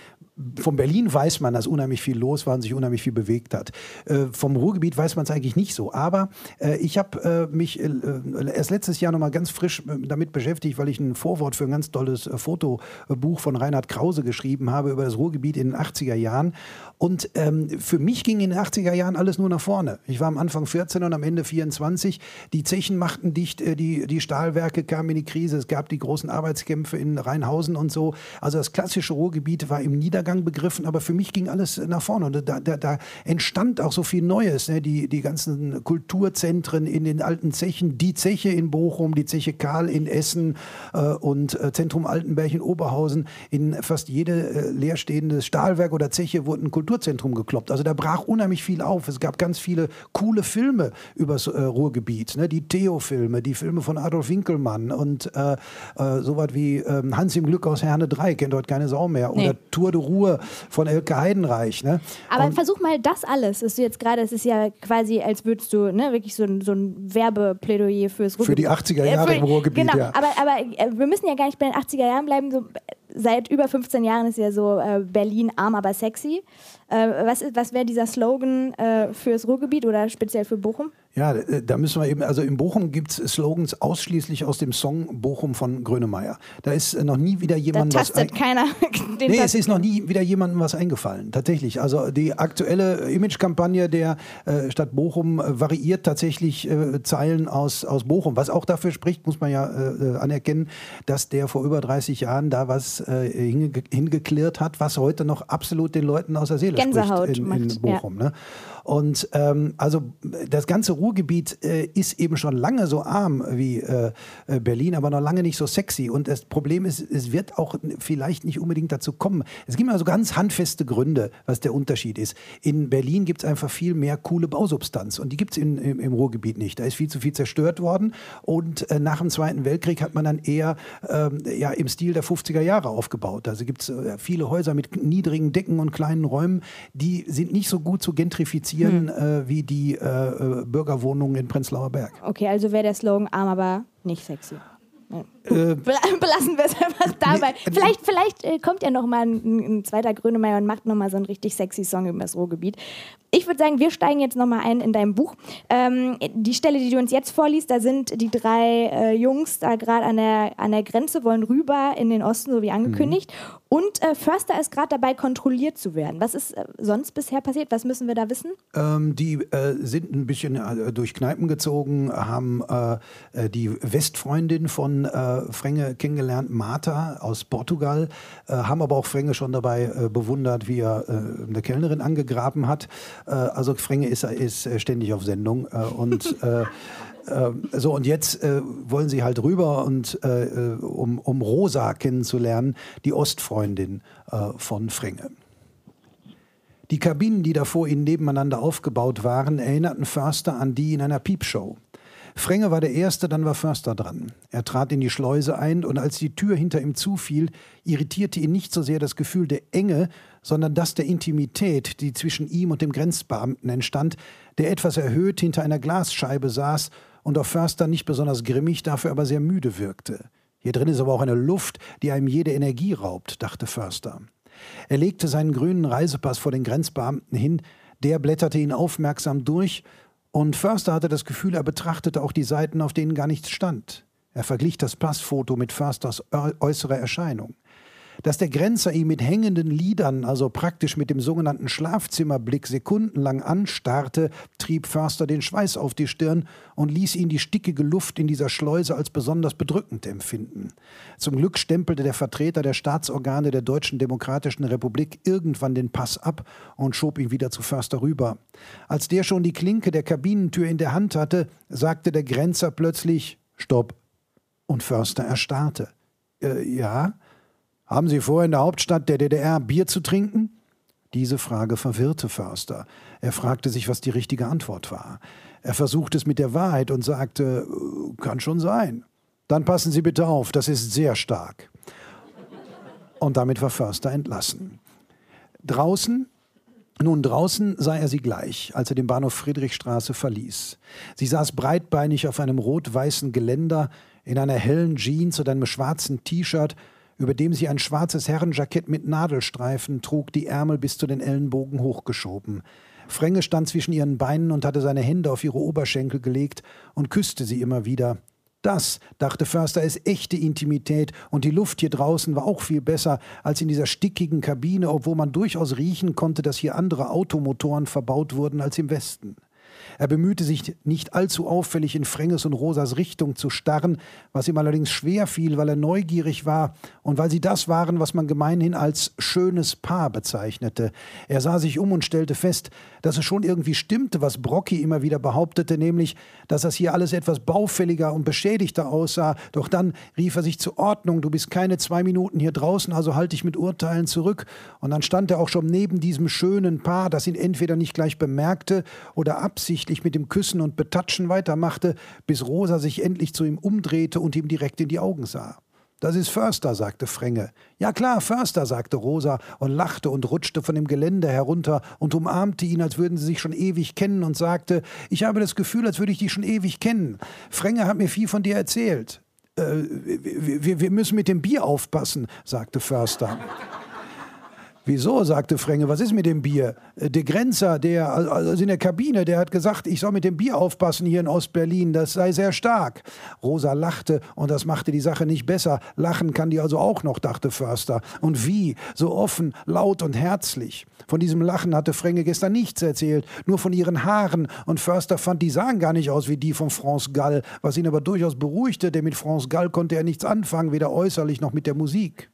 Speaker 1: von Berlin weiß man, dass unheimlich viel los war und sich unheimlich viel bewegt hat. Äh, vom Ruhrgebiet weiß man es eigentlich nicht so. Aber äh, ich habe äh, mich äh, erst letztes Jahr nochmal ganz frisch äh, damit beschäftigt, weil ich ein Vorwort für ein ganz tolles äh, Fotobuch von Reinhard Krause geschrieben habe über das Ruhrgebiet in den 80er Jahren. Und ähm, für mich ging in den 80er Jahren alles nur nach vorne. Ich war am Anfang 14 und am Ende 24. Die Zechen machten dicht, die, die Stahlwerke kamen in die Krise. Es gab die großen Arbeitskämpfe in Rheinhausen und so. Also das klassische Ruhrgebiet war im Niedergang begriffen, aber für mich ging alles nach vorne. Und da, da, da entstand auch so viel Neues. Ne? Die, die ganzen Kulturzentren in den alten Zechen, die Zeche in Bochum, die Zeche Karl in Essen äh, und äh, Zentrum Altenberg in Oberhausen. In fast jede äh, leerstehende Stahlwerk oder Zeche wurde ein Kulturzentrum gekloppt. Also da brach unheimlich viel auf. Es gab ganz viele coole Filme übers äh, Ruhrgebiet. Ne? Die Theo-Filme, die Filme von Adolf Winkelmann und äh, äh, sowas wie ähm, Hans im Glück aus Herne 3, kennt heute keine Sau mehr. Oder nee. Tour de Ruhr von Elke Heidenreich. Ne?
Speaker 2: Aber und versuch mal das alles, ist jetzt gerade, es ist ja quasi, als würdest du ne, wirklich so ein, so ein Werbeplädoyer fürs
Speaker 1: Ruhrgebiet. Für die 80er Jahre äh, für, im Ruhrgebiet,
Speaker 2: genau,
Speaker 1: ja.
Speaker 2: Aber, aber äh, wir müssen ja gar nicht bei den 80er Jahren bleiben. So, seit über 15 Jahren ist ja so äh, Berlin arm, aber sexy. Äh, was was wäre dieser Slogan äh, fürs Ruhrgebiet oder speziell für Bochum?
Speaker 1: Ja, äh, da müssen wir eben, also in Bochum gibt es Slogans ausschließlich aus dem Song Bochum von Grönemeyer. Da ist äh, noch nie wieder jemand
Speaker 2: da tastet
Speaker 1: was.
Speaker 2: keiner
Speaker 1: den nee, es ist noch nie wieder jemandem was eingefallen. Tatsächlich. Also die aktuelle Imagekampagne der äh, Stadt Bochum variiert tatsächlich äh, Zeilen aus, aus Bochum. Was auch dafür spricht, muss man ja äh, anerkennen, dass der vor über 30 Jahren da was hinge hingeklirrt hat, was heute noch absolut den Leuten aus der Seele
Speaker 2: Gänsehaut
Speaker 1: in, in
Speaker 2: macht,
Speaker 1: Bochum.
Speaker 2: Ja.
Speaker 1: Ne? Und ähm, also das ganze Ruhrgebiet äh, ist eben schon lange so arm wie äh, äh, Berlin, aber noch lange nicht so sexy. Und das Problem ist, es wird auch vielleicht nicht unbedingt dazu kommen. Es gibt also ganz handfeste Gründe, was der Unterschied ist. In Berlin gibt es einfach viel mehr coole Bausubstanz und die gibt es im, im, Ruhrgebiet nicht. Da ist viel zu viel zerstört worden und äh, nach dem Zweiten Weltkrieg hat man dann eher ähm, ja, im Stil der 50er Jahre aufgebaut. Also gibt es äh, viele Häuser mit niedrigen Decken und kleinen Räumen, die sind nicht so gut zu gentrifizieren produzieren hm. äh, wie die äh, äh, Bürgerwohnungen in Prenzlauer Berg.
Speaker 2: Okay, also wäre der Slogan arm, aber nicht sexy. Äh, Belassen wir es einfach dabei. Nee, vielleicht vielleicht äh, kommt ja noch mal ein, ein zweiter Grönemeyer und macht noch mal so einen richtig sexy Song über das Ruhrgebiet. Ich würde sagen, wir steigen jetzt noch mal ein in deinem Buch. Ähm, die Stelle, die du uns jetzt vorliest, da sind die drei äh, Jungs da gerade an der, an der Grenze, wollen rüber in den Osten, so wie angekündigt. Mhm. Und äh, Förster ist gerade dabei, kontrolliert zu werden. Was ist äh, sonst bisher passiert? Was müssen wir da wissen?
Speaker 1: Ähm, die äh, sind ein bisschen äh, durch Kneipen gezogen, haben die Westfreundin von Frenge kennengelernt, Martha aus Portugal, haben aber auch Frenge schon dabei bewundert, wie er eine Kellnerin angegraben hat. also Frenge ist, ist ständig auf Sendung und so, und jetzt äh, wollen sie halt rüber und äh, um, um Rosa kennenzulernen, die Ostfreundin äh, von Frenge. Die Kabinen, die da vor ihnen nebeneinander aufgebaut waren, erinnerten Förster an die in einer Piepshow. Frenge war der Erste, dann war Förster dran. Er trat in die Schleuse ein und als die Tür hinter ihm zufiel, irritierte ihn nicht so sehr das Gefühl der Enge, sondern das der Intimität, die zwischen ihm und dem Grenzbeamten entstand, der etwas erhöht hinter einer Glasscheibe saß und auf Förster nicht besonders grimmig, dafür aber sehr müde wirkte. Hier drin ist aber auch eine Luft, die einem jede Energie raubt, dachte Förster. Er legte seinen grünen Reisepass vor den Grenzbeamten hin, der blätterte ihn aufmerksam durch, und Förster hatte das Gefühl, er betrachtete auch die Seiten, auf denen gar nichts stand. Er verglich das Passfoto mit Försters äußerer Erscheinung. Dass der Grenzer ihn mit hängenden Lidern, also praktisch mit dem sogenannten Schlafzimmerblick, sekundenlang anstarrte, trieb Förster den Schweiß auf die Stirn und ließ ihn die stickige Luft in dieser Schleuse als besonders bedrückend empfinden. Zum Glück stempelte der Vertreter der Staatsorgane der Deutschen Demokratischen Republik irgendwann den Pass ab und schob ihn wieder zu Förster rüber. Als der schon die Klinke der Kabinentür in der Hand hatte, sagte der Grenzer plötzlich Stopp. Und Förster erstarrte. Äh, ja? Haben Sie vor, in der Hauptstadt der DDR Bier zu trinken? Diese Frage verwirrte Förster. Er fragte sich, was die richtige Antwort war. Er versuchte es mit der Wahrheit und sagte, kann schon sein. Dann passen Sie bitte auf, das ist sehr stark. Und damit war Förster entlassen. Draußen, nun draußen sah er sie gleich, als er den Bahnhof Friedrichstraße verließ. Sie saß breitbeinig auf einem rot-weißen Geländer in einer hellen Jeans und einem schwarzen T-Shirt über dem sie ein schwarzes Herrenjackett mit Nadelstreifen trug, die Ärmel bis zu den Ellenbogen hochgeschoben. Fränge stand zwischen ihren Beinen und hatte seine Hände auf ihre Oberschenkel gelegt und küsste sie immer wieder. Das, dachte Förster, ist echte Intimität und die Luft hier draußen war auch viel besser als in dieser stickigen Kabine, obwohl man durchaus riechen konnte, dass hier andere Automotoren verbaut wurden als im Westen. Er bemühte sich, nicht allzu auffällig in Fränges und Rosas Richtung zu starren, was ihm allerdings schwer fiel, weil er neugierig war und weil sie das waren, was man gemeinhin als schönes Paar bezeichnete. Er sah sich um und stellte fest, dass es schon irgendwie stimmte, was Brocky immer wieder behauptete, nämlich, dass das hier alles etwas baufälliger und beschädigter aussah. Doch dann rief er sich zur Ordnung, du bist keine zwei Minuten hier draußen, also halte ich mit Urteilen zurück. Und dann stand er auch schon neben diesem schönen Paar, das ihn entweder nicht gleich bemerkte oder absichtlich mit dem Küssen und Betatschen weitermachte, bis Rosa sich endlich zu ihm umdrehte und ihm direkt in die Augen sah. Das ist Förster, sagte Frenge. Ja klar, Förster, sagte Rosa und lachte und rutschte von dem Gelände herunter und umarmte ihn, als würden sie sich schon ewig kennen und sagte, ich habe das Gefühl, als würde ich dich schon ewig kennen. Frenge hat mir viel von dir erzählt. Äh, wir, wir müssen mit dem Bier aufpassen, sagte Förster. Wieso? sagte Frenge. Was ist mit dem Bier? Äh, der Grenzer, der also in der Kabine, der hat gesagt, ich soll mit dem Bier aufpassen hier in Ostberlin. Das sei sehr stark. Rosa lachte und das machte die Sache nicht besser. Lachen kann die also auch noch, dachte Förster. Und wie? So offen, laut und herzlich. Von diesem Lachen hatte Frenge gestern nichts erzählt, nur von ihren Haaren. Und Förster fand, die sahen gar nicht aus wie die von France Gall, was ihn aber durchaus beruhigte, denn mit France Gall konnte er nichts anfangen, weder äußerlich noch mit der Musik.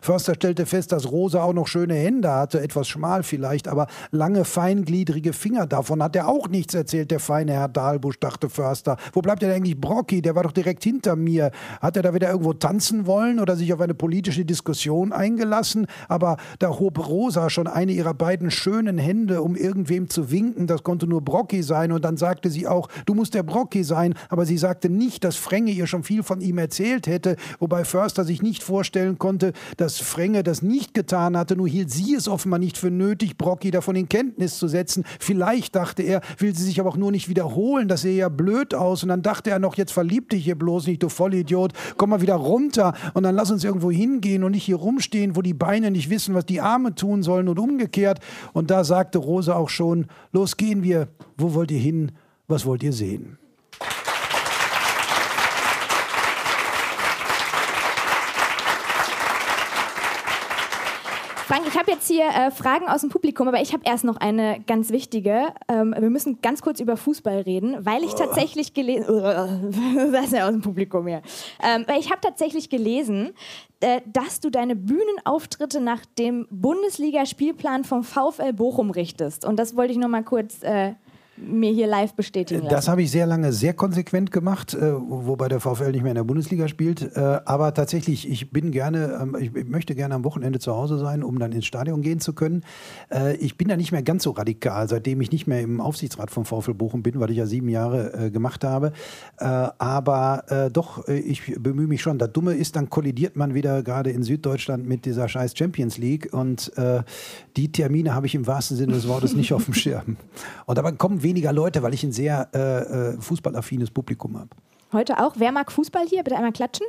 Speaker 1: Förster stellte fest, dass Rosa auch noch schöne Hände hatte, etwas schmal vielleicht, aber lange, feingliedrige Finger. Davon hat er auch nichts erzählt, der feine Herr Dahlbusch, dachte Förster. Wo bleibt denn eigentlich Brocky? Der war doch direkt hinter mir. Hat er da wieder irgendwo tanzen wollen oder sich auf eine politische Diskussion eingelassen? Aber da hob Rosa schon eine ihrer beiden schönen Hände, um irgendwem zu winken. Das konnte nur Brocky sein. Und dann sagte sie auch, du musst der Brocky sein. Aber sie sagte nicht, dass Frenge ihr schon viel von ihm erzählt hätte, wobei Förster sich nicht vorstellen konnte, dass Frenge das nicht getan hatte, nur hielt sie es offenbar nicht für nötig, Brocky davon in Kenntnis zu setzen. Vielleicht, dachte er, will sie sich aber auch nur nicht wiederholen, das sehe ja blöd aus. Und dann dachte er noch, jetzt verlieb dich hier bloß nicht, du Vollidiot, komm mal wieder runter und dann lass uns irgendwo hingehen und nicht hier rumstehen, wo die Beine nicht wissen, was die Arme tun sollen und umgekehrt. Und da sagte Rose auch schon, los gehen wir, wo wollt ihr hin, was wollt ihr sehen?
Speaker 4: Frank, ich habe jetzt hier äh, Fragen aus dem Publikum, aber ich habe erst noch eine ganz wichtige. Ähm, wir müssen ganz kurz über Fußball reden, weil ich tatsächlich gelesen, das ist ja aus dem Publikum hier, ähm, weil ich habe tatsächlich gelesen, äh, dass du deine Bühnenauftritte nach dem Bundesligaspielplan vom VfL Bochum richtest. Und das wollte ich noch mal kurz äh, mir hier live bestätigen lassen.
Speaker 1: Das habe ich sehr lange sehr konsequent gemacht, äh, wobei der VfL nicht mehr in der Bundesliga spielt. Äh, aber tatsächlich, ich bin gerne, ähm, ich möchte gerne am Wochenende zu Hause sein, um dann ins Stadion gehen zu können. Äh, ich bin da nicht mehr ganz so radikal, seitdem ich nicht mehr im Aufsichtsrat vom VfL Bochum bin, weil ich ja sieben Jahre gemacht habe. aber doch, ich bemühe mich schon. Das Dumme ist, dann kollidiert man wieder gerade in Süddeutschland mit dieser scheiß Champions League und die Termine habe ich im wahrsten Sinne des Wortes nicht auf dem Schirm. Und dabei kommen weniger Leute, weil ich ein sehr äh, äh fußballaffines Publikum habe.
Speaker 2: Heute auch. Wer mag Fußball hier? Bitte einmal klatschen.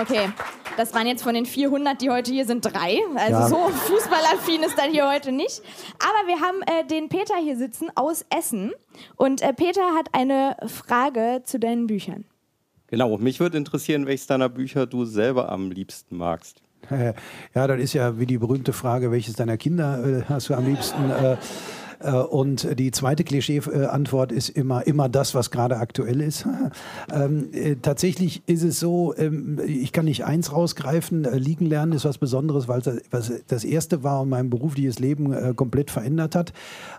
Speaker 2: Okay. Das waren jetzt von den 400, die heute hier sind, drei. Also ja. so fußballaffin ist dann hier heute nicht. Aber wir haben äh, den Peter hier sitzen aus Essen. Und äh, Peter hat eine Frage zu deinen Büchern.
Speaker 5: Genau, mich würde interessieren, welches deiner Bücher du selber am liebsten magst.
Speaker 1: Ja, das ist ja wie die berühmte Frage, welches deiner Kinder äh, hast du am liebsten? Äh, äh, und die zweite Klischee-Antwort ist immer, immer das, was gerade aktuell ist. Ähm, äh, tatsächlich ist es so, ähm, ich kann nicht eins rausgreifen. Äh, liegen lernen ist was Besonderes, weil es das erste war und mein berufliches Leben komplett verändert hat.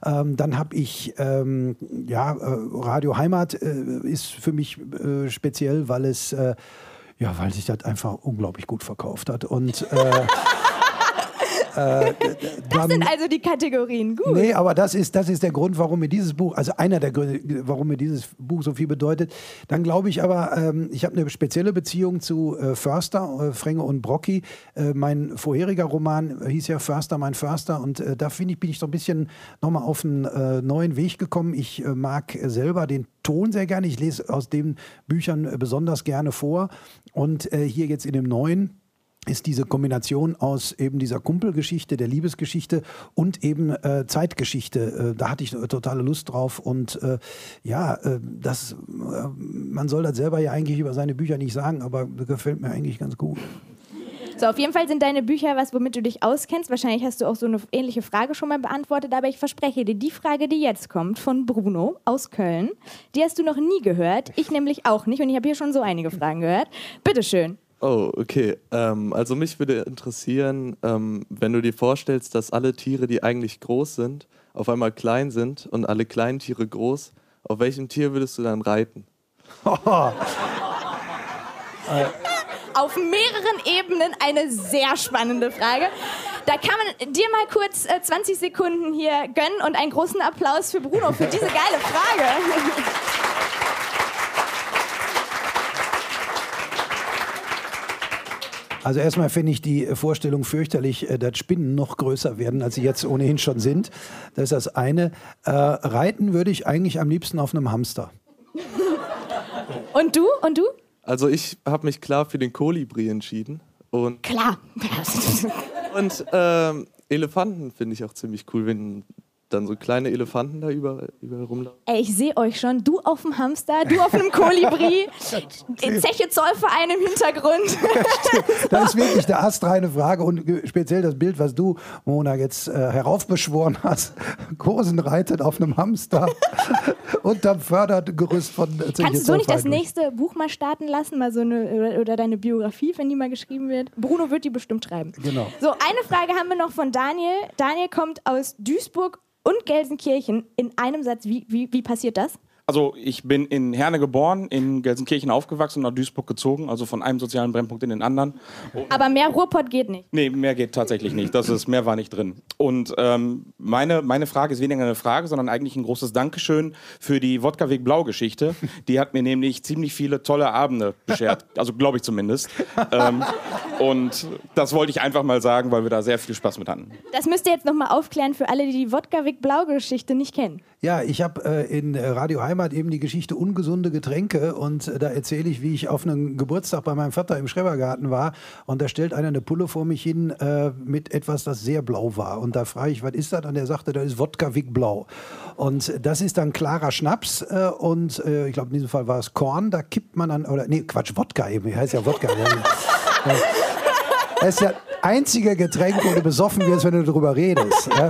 Speaker 1: Ähm, dann habe ich, ja, Radio Heimat ist für mich speziell, weil es ja, weil sich das einfach unglaublich gut verkauft hat. Und äh,
Speaker 2: Äh, das sind also die Kategorien. Gut.
Speaker 1: Nee, aber das ist, das ist der Grund, warum mir dieses Buch, also einer der Gründe, warum mir dieses Buch so viel bedeutet. Dann glaube ich aber, ähm, ich habe eine spezielle Beziehung zu äh, Förster, äh, Frenge und Brocki. Äh, mein vorheriger Roman hieß ja Förster, mein Förster. Und äh, da finde ich, bin ich so ein bisschen nochmal auf einen äh, neuen Weg gekommen. Ich mag selber den Ton sehr gerne. Ich lese aus den Büchern besonders gerne vor. Und hier jetzt in dem neuen ist diese Kombination aus eben dieser Kumpelgeschichte, der Liebesgeschichte und eben äh, Zeitgeschichte. Äh, da hatte ich totale Lust drauf und äh, ja, äh, das, äh, man soll das selber ja eigentlich über seine Bücher nicht sagen, aber gefällt mir eigentlich ganz gut.
Speaker 2: So, auf jeden Fall sind deine Bücher was, womit du dich auskennst. Wahrscheinlich hast du auch so eine ähnliche Frage schon mal beantwortet, aber ich verspreche dir, die Frage, die jetzt kommt von Bruno aus Köln, die hast du noch nie gehört. Ich nämlich auch nicht und ich habe hier schon so einige Fragen gehört. Bitteschön.
Speaker 6: Oh, okay. Ähm, also mich würde interessieren, ähm, wenn du dir vorstellst, dass alle Tiere, die eigentlich groß sind, auf einmal klein sind und alle kleinen Tiere groß, auf welchem Tier würdest du dann reiten?
Speaker 2: auf mehreren Ebenen eine sehr spannende Frage. Da kann man dir mal kurz äh, 20 Sekunden hier gönnen und einen großen Applaus für Bruno für diese geile Frage.
Speaker 1: Also erstmal finde ich die Vorstellung fürchterlich, äh, dass Spinnen noch größer werden, als sie jetzt ohnehin schon sind. Das ist das eine. Äh, reiten würde ich eigentlich am liebsten auf einem Hamster.
Speaker 2: Und du? Und du?
Speaker 6: Also ich habe mich klar für den Kolibri entschieden. Und
Speaker 2: klar.
Speaker 6: und ähm, Elefanten finde ich auch ziemlich cool, wenn dann so kleine Elefanten da überall, überall rumlaufen.
Speaker 2: Ey, ich sehe euch schon. Du auf dem Hamster, du auf einem Kolibri, Zeche Zollverein im Hintergrund.
Speaker 1: das ist wirklich eine astreine Frage und speziell das Bild, was du, Mona, jetzt äh, heraufbeschworen hast. Kursen reitet auf einem Hamster unterm Fördergerüst von
Speaker 2: Zeche Kannst du so nicht das nächste Buch mal starten lassen, mal so eine, oder deine Biografie, wenn die mal geschrieben wird? Bruno wird die bestimmt schreiben.
Speaker 1: Genau.
Speaker 2: So, eine Frage haben wir noch von Daniel. Daniel kommt aus Duisburg und Gelsenkirchen in einem Satz. Wie, wie, wie passiert das?
Speaker 7: Also ich bin in Herne geboren, in Gelsenkirchen aufgewachsen und nach Duisburg gezogen, also von einem sozialen Brennpunkt in den anderen.
Speaker 2: Aber mehr Ruhrpott geht nicht?
Speaker 7: Nee, mehr geht tatsächlich nicht. Das ist, mehr war nicht drin. Und ähm, meine, meine Frage ist weniger eine Frage, sondern eigentlich ein großes Dankeschön für die Wodka-Weg Blau-Geschichte. Die hat mir nämlich ziemlich viele tolle Abende beschert, also glaube ich zumindest. Ähm, und das wollte ich einfach mal sagen, weil wir da sehr viel Spaß mit hatten.
Speaker 2: Das müsst ihr jetzt nochmal aufklären für alle, die die Wodka-Weg Blau-Geschichte nicht kennen.
Speaker 1: Ja, ich habe äh, in Radio Heimat eben die Geschichte ungesunde Getränke und äh, da erzähle ich, wie ich auf einem Geburtstag bei meinem Vater im Schrebergarten war und da stellt einer eine Pulle vor mich hin äh, mit etwas, das sehr blau war und da frage ich, was ist das? Und er sagte, das ist Wodka Wick Blau. Und das ist dann klarer Schnaps äh, und äh, ich glaube in diesem Fall war es Korn, da kippt man dann, oder nee, Quatsch, Wodka eben, heißt ja Wodka. das ist ja einzige Getränk, wo du besoffen wirst, wenn du darüber redest. Ja?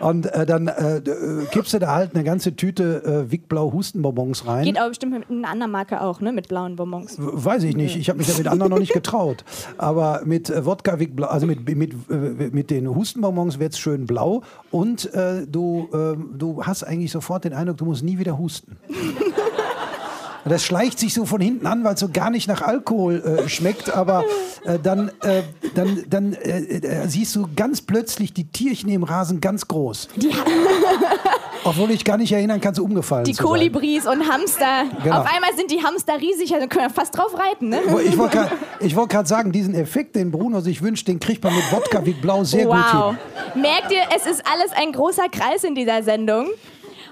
Speaker 1: Und äh, dann äh, äh, kippst du da halt eine ganze Tüte äh, Wickblau Hustenbonbons rein.
Speaker 2: Geht aber bestimmt mit einer anderen Marke auch, ne? Mit blauen Bonbons.
Speaker 1: Weiß ich nicht. Ich habe mich ja mit anderen noch nicht getraut. Aber mit äh, Wodka Wickblau, also mit, mit, äh, mit den Hustenbonbons wird es schön blau und äh, du, äh, du hast eigentlich sofort den Eindruck, du musst nie wieder husten. Und das schleicht sich so von hinten an, weil es so gar nicht nach Alkohol äh, schmeckt. Aber äh, dann, äh, dann, dann äh, äh, siehst du ganz plötzlich die Tierchen im Rasen ganz groß.
Speaker 4: Die,
Speaker 1: Obwohl ich gar nicht erinnern kann, so umgefallen
Speaker 4: die
Speaker 1: zu sein.
Speaker 4: Kolibris und Hamster.
Speaker 1: Genau.
Speaker 4: Auf einmal sind die Hamster riesig, also können wir fast drauf reiten. Ne?
Speaker 1: Ich wollte gerade wollt grad sagen, diesen Effekt, den Bruno sich wünscht, den kriegt man mit Wodka wie Blau sehr gut
Speaker 4: wow.
Speaker 1: hin.
Speaker 4: Merkt ihr, es ist alles ein großer Kreis in dieser Sendung.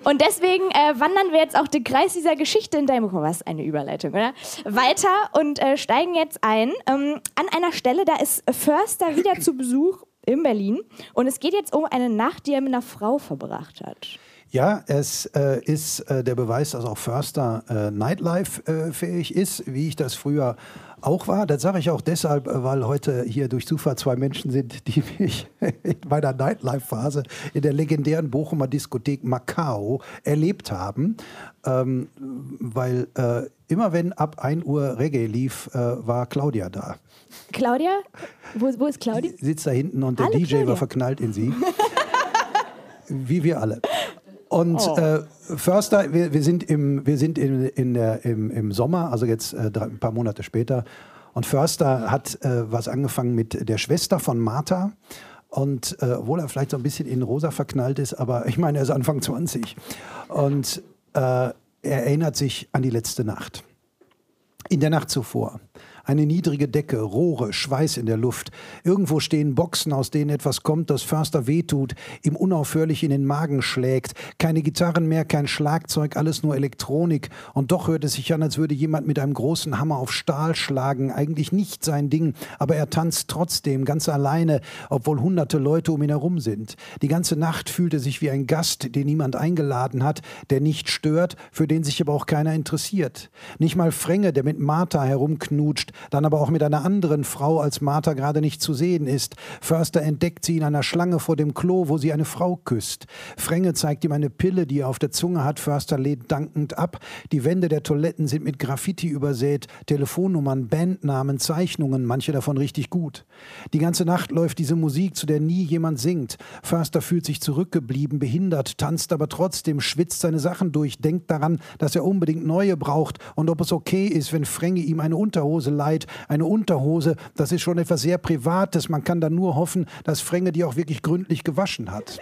Speaker 4: Und deswegen äh, wandern wir jetzt auch den Kreis dieser Geschichte in deinem... Was eine Überleitung, oder? Weiter und äh, steigen jetzt ein ähm, an einer Stelle, da ist Förster wieder zu Besuch in Berlin. Und es geht jetzt um eine Nacht, die er mit einer Frau verbracht hat.
Speaker 1: Ja, es äh, ist äh, der Beweis, dass auch Förster äh, Nightlife-fähig ist, wie ich das früher auch war. Das sage ich auch deshalb, äh, weil heute hier durch Zufall zwei Menschen sind, die mich in meiner Nightlife-Phase in der legendären Bochumer Diskothek Macau erlebt haben. Ähm, weil äh, immer wenn ab 1 Uhr Reggae lief, äh, war Claudia da.
Speaker 4: Claudia? Wo, wo ist Claudia?
Speaker 1: Die sitzt da hinten und der
Speaker 4: Alle
Speaker 1: DJ
Speaker 4: Claudia.
Speaker 1: war verknallt in sie. Wie wir alle. Und
Speaker 4: Oh.
Speaker 1: äh, Förster, wir, wir sind, im, wir sind in, in der, im, im Sommer, also jetzt äh, ein paar Monate später. Und Förster hat äh, was angefangen mit der Schwester von Martha. Und äh, obwohl er vielleicht so ein bisschen in Rosa verknallt ist, aber ich meine, er ist Anfang 20. Und äh, er erinnert sich an die letzte Nacht. In der Nacht zuvor. Eine niedrige Decke, Rohre, Schweiß in der Luft. Irgendwo stehen Boxen, aus denen etwas kommt, das Förster wehtut, ihm unaufhörlich in den Magen schlägt. Keine Gitarren mehr, kein Schlagzeug, alles nur Elektronik. Und doch hört es sich an, als würde jemand mit einem großen Hammer auf Stahl schlagen. Eigentlich nicht sein Ding, aber er tanzt trotzdem, ganz alleine, obwohl hunderte Leute um ihn herum sind. Die ganze Nacht fühlt er sich wie ein Gast, den niemand eingeladen hat, der nicht stört, für den sich aber auch keiner interessiert. Nicht mal Frenge, der mit Martha herumknutscht, dann aber auch mit einer anderen Frau, als Martha gerade nicht zu sehen ist. Förster entdeckt sie in einer Schlange vor dem Klo, wo sie eine Frau küsst. Frenge zeigt ihm eine Pille, die er auf der Zunge hat. Förster lehnt dankend ab. Die Wände der Toiletten sind mit Graffiti übersät. Telefonnummern, Bandnamen, Zeichnungen, manche davon richtig gut. Die ganze Nacht läuft diese Musik, zu der nie jemand singt. Förster fühlt sich zurückgeblieben, behindert, tanzt aber trotzdem, schwitzt seine Sachen durch, denkt daran, dass er unbedingt neue braucht und ob es okay ist, wenn Frenge ihm eine Unterhose leiht. Eine Unterhose, das ist schon etwas sehr Privates. Man kann da nur hoffen, dass Frenge die auch wirklich gründlich gewaschen hat.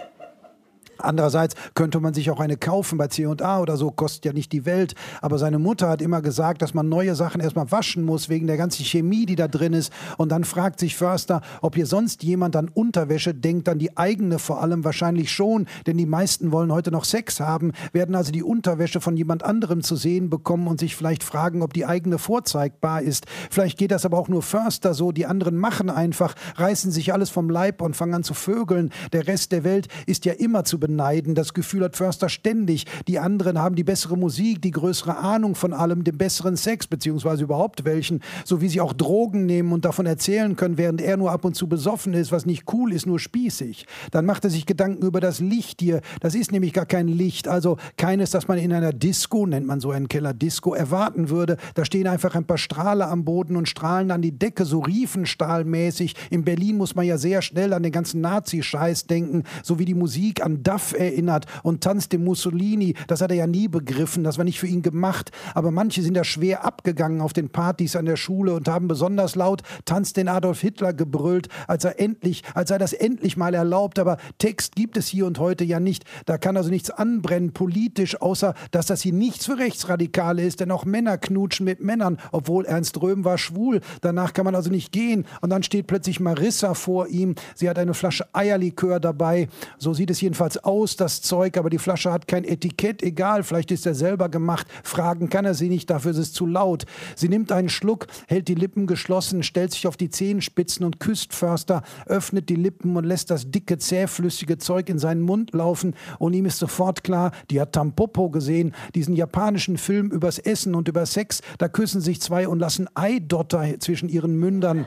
Speaker 1: Andererseits könnte man sich auch eine kaufen bei C&A oder so, kostet ja nicht die Welt. Aber seine Mutter hat immer gesagt, dass man neue Sachen erstmal waschen muss, wegen der ganzen Chemie, die da drin ist. Und dann fragt sich Förster, ob hier sonst jemand an Unterwäsche denkt, an die eigene vor allem wahrscheinlich schon. Denn die meisten wollen heute noch Sex haben, werden also die Unterwäsche von jemand anderem zu sehen bekommen und sich vielleicht fragen, ob die eigene vorzeigbar ist. Vielleicht geht das aber auch nur Förster so, die anderen machen einfach, reißen sich alles vom Leib und fangen an zu vögeln. Der Rest der Welt ist ja immer zu beneiden. Das Gefühl hat Förster ständig. Die anderen haben die bessere Musik, die größere Ahnung von allem, den besseren Sex, beziehungsweise überhaupt welchen, so wie sie auch Drogen nehmen und davon erzählen können, während er nur ab und zu besoffen ist, was nicht cool ist, nur spießig. Dann macht er sich Gedanken über das Licht hier. Das ist nämlich gar kein Licht, also keines, das man in einer Disco, nennt man so einen Keller Disco, erwarten würde. Da stehen einfach ein paar Strahler am Boden und strahlen an die Decke, so riefenstahlmäßig. In Berlin muss man ja sehr schnell an den ganzen Nazi-Scheiß denken, so wie die Musik an Duff erinnert und tanzt dem Mussolini. Das hat er ja nie begriffen, das war nicht für ihn gemacht. Aber manche sind da schwer abgegangen auf den Partys an der Schule und haben besonders laut Tanz den Adolf Hitler gebrüllt, als er endlich, als er das endlich mal erlaubt. Aber Text gibt es hier und heute ja nicht. Da kann also nichts anbrennen politisch, außer dass das hier nichts für Rechtsradikale ist, denn auch Männer knutschen mit Männern, obwohl Ernst Röhm war schwul. Danach kann man also nicht gehen. Und dann steht plötzlich Marissa vor ihm. Sie hat eine Flasche Eierlikör dabei. So sieht es jedenfalls aus, das Zeug, aber die Flasche hat kein Etikett. Egal, vielleicht ist er selber gemacht. Fragen kann er sie nicht, dafür ist es zu laut. Sie nimmt einen Schluck, hält die Lippen geschlossen, stellt sich auf die Zehenspitzen und küsst Förster, öffnet die Lippen und lässt das dicke, zähflüssige Zeug in seinen Mund laufen. Und ihm ist sofort klar, die hat Tampopo gesehen, diesen japanischen Film übers Essen und über Sex. Da küssen sich zwei und lassen Eidotter zwischen ihren Mündern.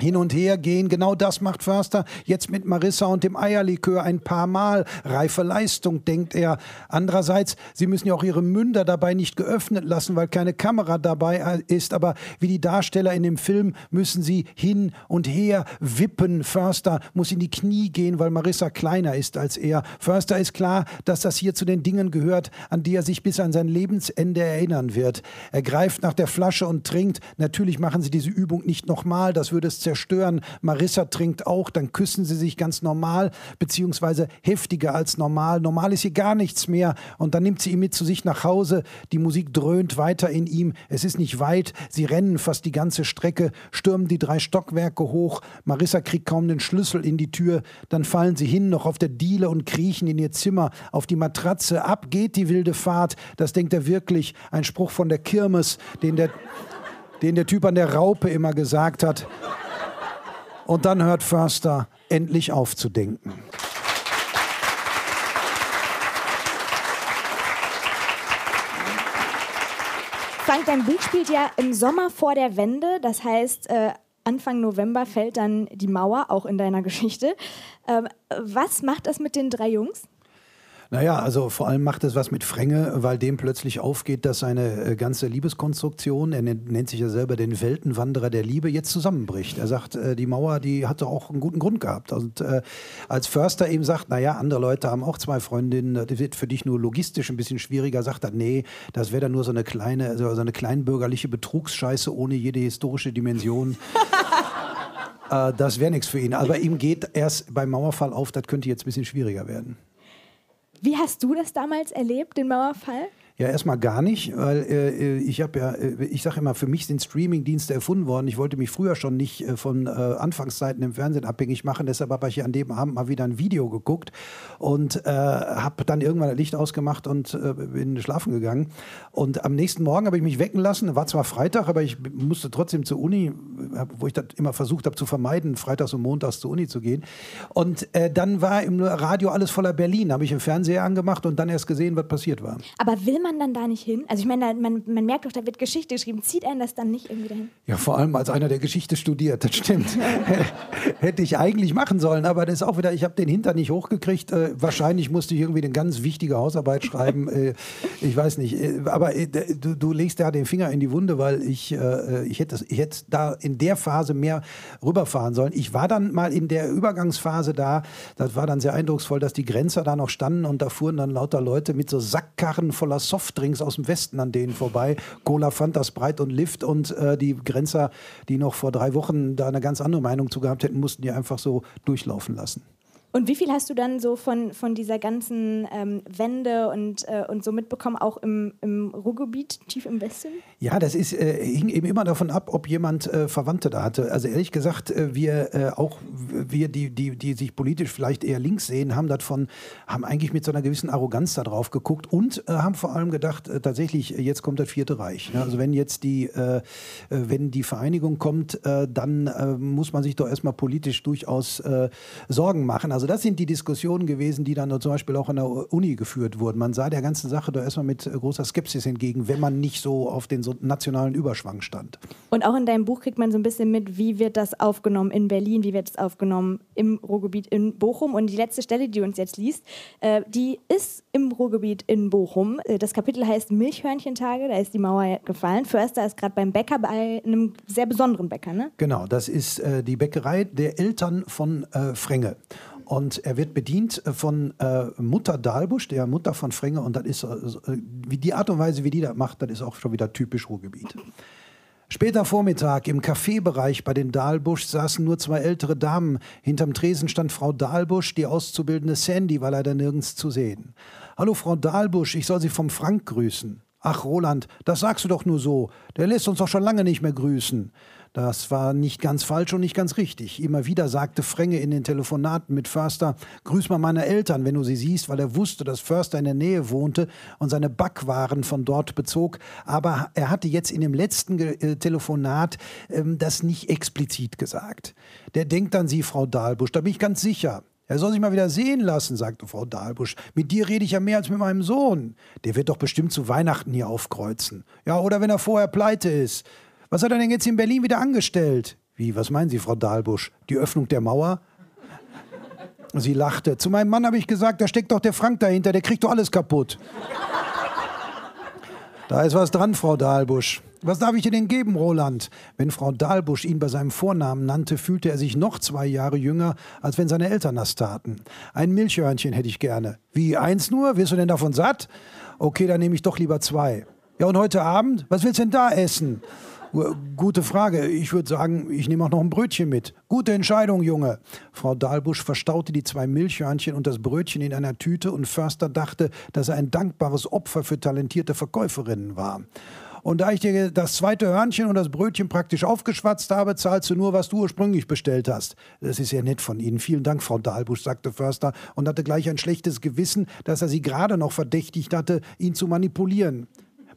Speaker 1: Hin und her gehen. Genau das macht Förster jetzt mit Marissa und dem Eierlikör ein paar Mal. Reife Leistung, denkt er. Andererseits, sie müssen ja auch ihre Münder dabei nicht geöffnet lassen, weil keine Kamera dabei ist. Aber wie die Darsteller in dem Film müssen sie hin und her wippen. Förster muss in die Knie gehen, weil Marissa kleiner ist als er. Förster ist klar, dass das hier zu den Dingen gehört, an die er sich bis an sein Lebensende erinnern wird. Er greift nach der Flasche und trinkt. Natürlich machen sie diese Übung nicht nochmal, das würde es zerstören. Marissa trinkt auch, dann küssen sie sich ganz normal, beziehungsweise heftiger als normal. Normal ist hier gar nichts mehr. Und dann nimmt sie ihn mit zu sich nach Hause. Die Musik dröhnt weiter in ihm. Es ist nicht weit. Sie rennen fast die ganze Strecke, stürmen die drei Stockwerke hoch. Marissa kriegt kaum den Schlüssel in die Tür. Dann fallen sie hin, noch auf der Diele und kriechen in ihr Zimmer, auf die Matratze. Ab geht die wilde Fahrt. Das denkt er wirklich. Ein Spruch von der Kirmes, den der, den der Typ an der Raupe immer gesagt hat. Und dann hört Förster endlich auf zu denken.
Speaker 4: Frank, dein Buch spielt ja im Sommer vor der Wende. Das heißt, äh, Anfang November fällt dann die Mauer, auch in deiner Geschichte. Ähm, was macht das mit den drei Jungs?
Speaker 1: Naja, also vor allem macht es was mit Fränge, weil dem plötzlich aufgeht, dass seine äh, ganze Liebeskonstruktion, er nennt, sich ja selber den Weltenwanderer der Liebe, jetzt zusammenbricht. Er sagt, äh, die Mauer, die hatte auch einen guten Grund gehabt. Und äh, als Förster eben sagt, naja, andere Leute haben auch zwei Freundinnen, das wird für dich nur logistisch ein bisschen schwieriger, sagt er, nee, das wäre dann nur so eine kleine, so eine kleinbürgerliche Betrugsscheiße ohne jede historische Dimension. äh, das wäre nichts für ihn. Aber ihm geht erst beim Mauerfall auf, das könnte jetzt ein bisschen schwieriger werden.
Speaker 4: Wie hast du das damals erlebt, den Mauerfall?
Speaker 1: Ja, erstmal gar nicht, weil äh, ich habe ja, äh, ich sage immer, für mich sind Streamingdienste erfunden worden. Ich wollte mich früher schon nicht äh, von äh, Anfangszeiten im Fernsehen abhängig machen, deshalb habe ich an dem Abend mal wieder ein Video geguckt und äh, habe dann irgendwann das Licht ausgemacht und äh, bin schlafen gegangen. Und am nächsten Morgen habe ich mich wecken lassen. War zwar Freitag, aber ich musste trotzdem zur Uni, wo ich das immer versucht habe zu vermeiden, freitags und montags zur Uni zu gehen. Und dann war im Radio alles voller Berlin. Habe ich im Fernseher angemacht und dann erst gesehen, was passiert war.
Speaker 4: Aber will man dann da nicht hin? Also ich meine, man, man merkt doch, da wird Geschichte geschrieben. Zieht einen das dann nicht irgendwie dahin?
Speaker 1: Ja, vor allem als einer, der Geschichte studiert, das stimmt. Hätte ich eigentlich machen sollen, aber das ist auch wieder, ich habe den Hintern nicht hochgekriegt. Äh, wahrscheinlich musste ich irgendwie eine ganz wichtige Hausarbeit schreiben. äh, ich weiß nicht. Äh, aber äh, du, du, legst ja den Finger in die Wunde, weil ich, äh, ich, hätte, ich hätte da in der Phase mehr rüberfahren sollen. Ich war dann mal in der Übergangsphase da. Das war dann sehr eindrucksvoll, dass die Grenzer da noch standen und da fuhren dann lauter Leute mit so Sackkarren voller Soft Softdrinks aus dem Westen an denen vorbei. Cola, Fanta, Sprite und Lift und äh, die Grenzer, die noch vor drei Wochen da eine ganz andere Meinung zu gehabt hätten, mussten die einfach so durchlaufen lassen.
Speaker 4: Und wie viel hast du dann so von, von dieser ganzen ähm, Wende und, äh, und so mitbekommen, auch im, im Ruhrgebiet, tief im Westen?
Speaker 1: Ja, das ist, äh, hing eben immer davon ab, ob jemand äh, Verwandte da hatte. Also ehrlich gesagt, äh, wir äh, auch, wir, die, die, die sich politisch vielleicht eher links sehen, haben davon, haben eigentlich mit so einer gewissen Arroganz da drauf geguckt und äh, haben vor allem gedacht, tatsächlich, jetzt kommt das Vierte Reich. Ne? Also wenn jetzt die, wenn die Vereinigung kommt, dann muss man sich doch erstmal politisch durchaus Sorgen machen. Also also das sind die Diskussionen gewesen, die dann zum Beispiel auch an der Uni geführt wurden. Man sah der ganzen Sache da erstmal mit großer Skepsis entgegen, wenn man nicht so auf den so nationalen Überschwang stand.
Speaker 4: Und auch in deinem Buch kriegt man so ein bisschen mit, wie wird das aufgenommen in Berlin, wie wird es aufgenommen im Ruhrgebiet in Bochum. Und die letzte Stelle, die du uns jetzt liest, äh, die ist im Ruhrgebiet in Bochum. Äh, das Kapitel heißt Milchhörnchentage, da ist die Mauer gefallen. Förster ist gerade beim Bäcker, bei einem sehr besonderen Bäcker, ne?
Speaker 1: Genau, das ist äh, die Bäckerei der Eltern von äh, Frenge. Und er wird bedient von äh, Mutter Dahlbusch, der Mutter von Frenge. Und das ist, äh, wie die Art und Weise, wie die das macht, das ist auch schon wieder typisch Ruhrgebiet. Später Vormittag im Kaffeebereich bei den Dahlbusch saßen nur zwei ältere Damen. Hinterm Tresen stand Frau Dahlbusch, die auszubildende Sandy war leider nirgends zu sehen. Hallo Frau Dahlbusch, ich soll Sie vom Frank grüßen. Ach Roland, das sagst du doch nur so. Der lässt uns doch schon lange nicht mehr grüßen. Das war nicht ganz falsch und nicht ganz richtig. Immer wieder sagte Frenge in den Telefonaten mit Förster, grüß mal meine Eltern, wenn du sie siehst, weil er wusste, dass Förster in der Nähe wohnte und seine Backwaren von dort bezog. Aber er hatte jetzt in dem letzten äh, Telefonat ähm, das nicht explizit gesagt. Der denkt an Sie, Frau Dahlbusch, da bin ich ganz sicher. Er soll sich mal wieder sehen lassen, sagte Frau Dahlbusch. Mit dir rede ich ja mehr als mit meinem Sohn. Der wird doch bestimmt zu Weihnachten hier aufkreuzen. Ja, oder wenn er vorher pleite ist. Was hat er denn jetzt in Berlin wieder angestellt? Wie, was meinen Sie, Frau Dahlbusch? Die Öffnung der Mauer? Sie lachte. Zu meinem Mann habe ich gesagt, da steckt doch der Frank dahinter, der kriegt doch alles kaputt. Da ist was dran, Frau Dahlbusch. Was darf ich denn geben, Roland? Wenn Frau Dahlbusch ihn bei seinem Vornamen nannte, fühlte er sich noch zwei Jahre jünger, als wenn seine Eltern das taten. Ein Milchhörnchen hätte ich gerne. Wie, eins nur? Wirst du denn davon satt? Okay, dann nehme ich doch lieber zwei. Ja, und heute Abend? Was willst du denn da essen? Gute Frage. Ich würde sagen, ich nehme auch noch ein Brötchen mit. Gute Entscheidung, Junge. Frau Dahlbusch verstaute die zwei Milchhörnchen und das Brötchen in einer Tüte und Förster dachte, dass er ein dankbares Opfer für talentierte Verkäuferinnen war. Und da ich dir das zweite Hörnchen und das Brötchen praktisch aufgeschwatzt habe, zahlst du nur, was du ursprünglich bestellt hast. Das ist ja nett von Ihnen. Vielen Dank, Frau Dahlbusch, sagte Förster und hatte gleich ein schlechtes Gewissen, dass er sie gerade noch verdächtigt hatte, ihn zu manipulieren.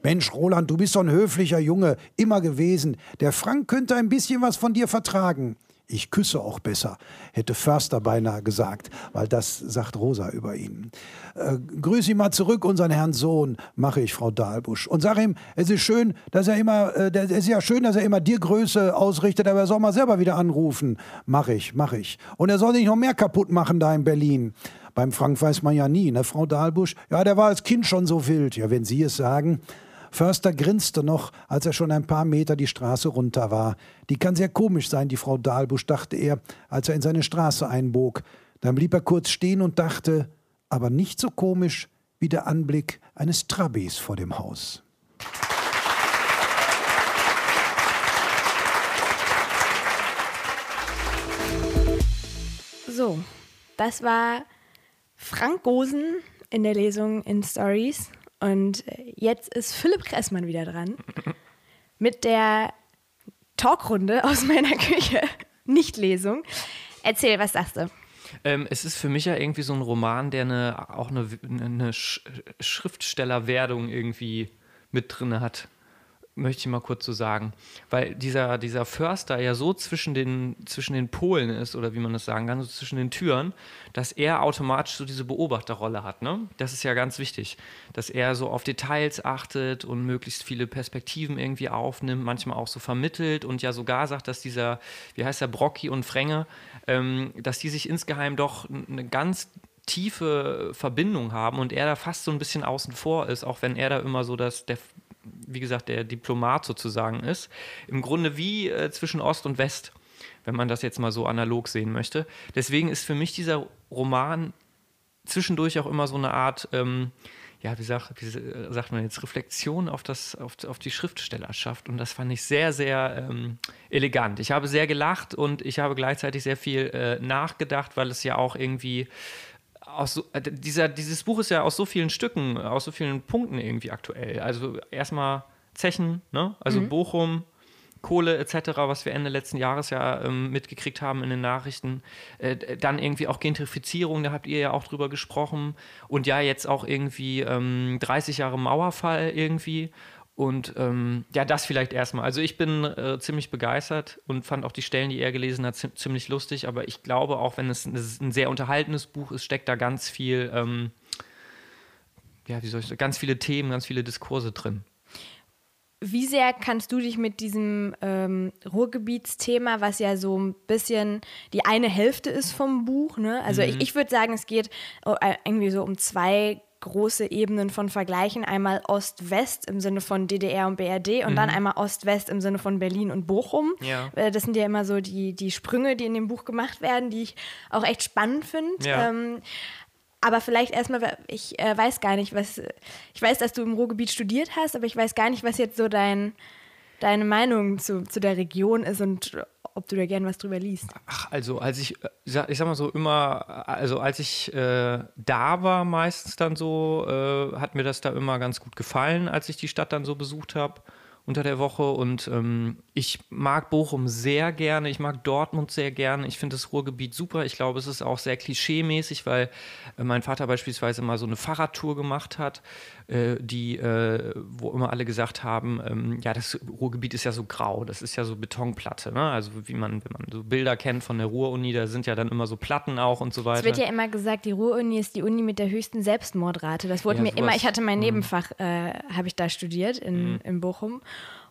Speaker 1: Mensch, Roland, du bist so ein höflicher Junge, immer gewesen. Der Frank könnte ein bisschen was von dir vertragen. Ich küsse auch besser, hätte Förster beinahe gesagt, weil das sagt Rosa über ihn. Äh, grüß ihn mal zurück, unseren Herrn Sohn, mache ich, Frau Dahlbusch. Und sag ihm, es ist schön, dass er immer, äh, es ist ja schön, dass er immer dir Größe ausrichtet, aber er soll mal selber wieder anrufen. Mach ich, mach ich. Und er soll nicht noch mehr kaputt machen da in Berlin. Beim Frank weiß man ja nie, ne, Frau Dahlbusch? Ja, der war als Kind schon so wild. Ja, wenn Sie es sagen. Förster grinste noch, als er schon ein paar Meter die Straße runter war. Die kann sehr komisch sein, die Frau Dahlbusch, dachte er, als er in seine Straße einbog. Dann blieb er kurz stehen und dachte, aber nicht so komisch wie der Anblick eines Trabis vor dem Haus.
Speaker 2: So, das war Frank Gosen in der Lesung in Stories. Und jetzt ist Philipp Kressmann wieder dran mit der Talkrunde aus meiner Küche. Nicht-Lesung. Erzähl, was sagst du?
Speaker 3: Ähm, es ist für mich ja irgendwie so ein Roman, der eine, auch eine, eine Schriftstellerwerdung irgendwie mit drin hat möchte ich mal kurz so sagen. Weil dieser, dieser Förster ja so zwischen den, zwischen den Polen ist, oder wie man das sagen kann, so zwischen den Türen, dass er automatisch so diese Beobachterrolle hat. Ne? Das ist ja ganz wichtig, dass er so auf Details achtet und möglichst viele Perspektiven irgendwie aufnimmt, manchmal auch so vermittelt und ja sogar sagt, dass dieser, wie heißt der, Brocki und Frenge, ähm, dass die sich insgeheim doch eine ganz tiefe Verbindung haben und er da fast so ein bisschen außen vor ist, auch wenn er da immer so das, der wie gesagt, der Diplomat sozusagen ist. Im Grunde wie äh, zwischen Ost und West, wenn man das jetzt mal so analog sehen möchte. Deswegen ist für mich dieser Roman zwischendurch auch immer so eine Art, ähm, ja, wie, sag, wie sagt man jetzt, Reflexion auf, das, auf, auf die Schriftstellerschaft. Und das fand ich sehr, sehr ähm, elegant. Ich habe sehr gelacht und ich habe gleichzeitig sehr viel äh, nachgedacht, weil es ja auch irgendwie aus äh, dieser, dieses Buch ist ja aus so vielen Stücken, aus so vielen Punkten irgendwie aktuell. Also erstmal Zechen, ne? also mhm. Bochum, Kohle etc., was wir Ende letzten Jahres ja ähm, mitgekriegt haben in den Nachrichten. Äh, dann irgendwie auch Gentrifizierung, da habt ihr ja auch drüber gesprochen. Und ja, jetzt auch irgendwie ähm, 30 Jahre Mauerfall irgendwie. Und ähm, ja, das vielleicht erstmal. Also ich bin äh, ziemlich begeistert und fand auch die Stellen, die er gelesen hat, ziemlich lustig. Aber ich glaube, auch wenn es ein sehr unterhaltenes Buch ist, steckt da ganz viel, ähm, ja, wie soll ich sagen, ganz viele Themen, ganz viele Diskurse drin.
Speaker 2: Wie sehr kannst du dich mit diesem ähm, Ruhrgebietsthema, was ja so ein bisschen die eine Hälfte ist vom Buch, ne? Also mhm. ich, ich würde sagen, es geht äh, irgendwie so um zwei große Ebenen von Vergleichen. Einmal Ost-West im Sinne von DDR und BRD und mhm. dann einmal Ost-West im Sinne von Berlin und Bochum. Ja. Äh, das sind ja immer so die, die Sprünge, die in dem Buch gemacht werden, die ich auch echt spannend finde. Ja. Ähm, aber vielleicht erstmal, ich äh, weiß gar nicht, was, ich weiß, dass du im Ruhrgebiet studiert hast, aber ich weiß gar nicht, was jetzt so dein, deine Meinung zu, zu der Region ist und ob du da gerne was drüber liest.
Speaker 3: Ach, also als ich, äh, ich sag mal so immer, also als ich äh, da war meistens dann so, äh, hat mir das da immer ganz gut gefallen, als ich die Stadt dann so besucht habe unter der Woche. Und ähm, ich mag Bochum sehr gerne, ich mag Dortmund sehr gerne, ich finde das Ruhrgebiet super, ich glaube, es ist auch sehr klischeemäßig, weil äh, mein Vater beispielsweise mal so eine Fahrradtour gemacht hat äh, die, äh, wo immer alle gesagt haben, ähm, ja, das Ruhrgebiet ist ja so grau, das ist ja so Betonplatte, ne? Also wie man, wenn man so Bilder kennt von der Ruhr-Uni, da sind ja dann immer so Platten auch und so weiter.
Speaker 2: Es wird ja immer gesagt, die Ruhr-Uni ist die Uni mit der höchsten Selbstmordrate. Das wurde ja, mir sowas. immer, ich hatte mein mhm. Nebenfach, äh, habe ich da studiert in, mhm. in Bochum.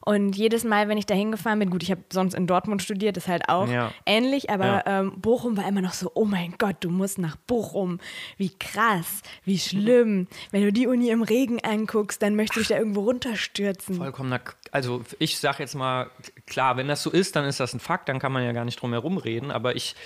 Speaker 2: Und jedes Mal, wenn ich da hingefahren bin, gut, ich habe sonst in Dortmund studiert, ist halt auch
Speaker 3: Ja.
Speaker 2: ähnlich, aber
Speaker 3: Ja.
Speaker 2: ähm, Bochum war immer noch so, oh mein Gott, du musst nach Bochum. Wie krass, wie schlimm. Wenn du die Uni im Regen anguckst, dann möchte ich da irgendwo runterstürzen.
Speaker 3: Vollkommener, also ich sage jetzt mal, klar, wenn das so ist, dann ist das ein Fakt, dann kann man ja gar nicht drum herum reden, aber ich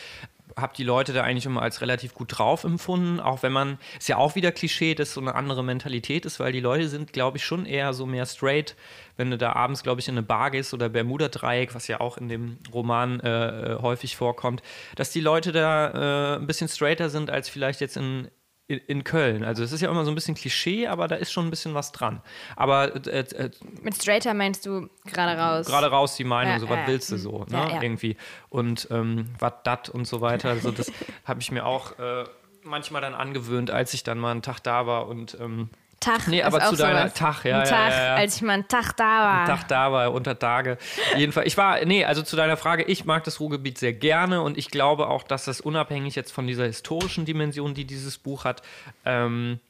Speaker 3: habe die Leute da eigentlich immer als relativ gut drauf empfunden, auch wenn man, ist ja auch wieder Klischee, dass so eine andere Mentalität ist, weil die Leute sind, glaube ich, schon eher so mehr straight, wenn du da abends, glaube ich, in eine Bar gehst oder Bermuda-Dreieck, was ja auch in dem Roman äh, häufig vorkommt, dass die Leute da äh, ein bisschen straighter sind als vielleicht jetzt in, in, in Köln. Also es ist ja immer so ein bisschen Klischee, aber da ist schon ein bisschen was dran. Aber äh, äh,
Speaker 2: Mit Straighter meinst du gerade raus.
Speaker 3: gerade raus die Meinung,
Speaker 2: Ja,
Speaker 3: so was
Speaker 2: ja,
Speaker 3: willst du
Speaker 2: ja.
Speaker 3: so, ne?
Speaker 2: Ja, ja.
Speaker 3: Irgendwie. Und ähm, was dat und so weiter. Also das habe ich mir auch äh, manchmal dann angewöhnt, als ich dann mal einen Tag da war und ähm,
Speaker 2: Tag.
Speaker 3: Nee, aber zu deiner-
Speaker 2: sowas.
Speaker 3: Tag, ja,
Speaker 2: Ein Tag,
Speaker 3: ja, ja.
Speaker 2: als ich mal einen Tag da war.
Speaker 3: einen Tag da war, unter Tage. Jedenfalls, ich war, nee, also zu deiner Frage, ich mag das Ruhrgebiet sehr gerne und ich glaube auch, dass das unabhängig jetzt von dieser historischen Dimension, die dieses Buch hat, ähm,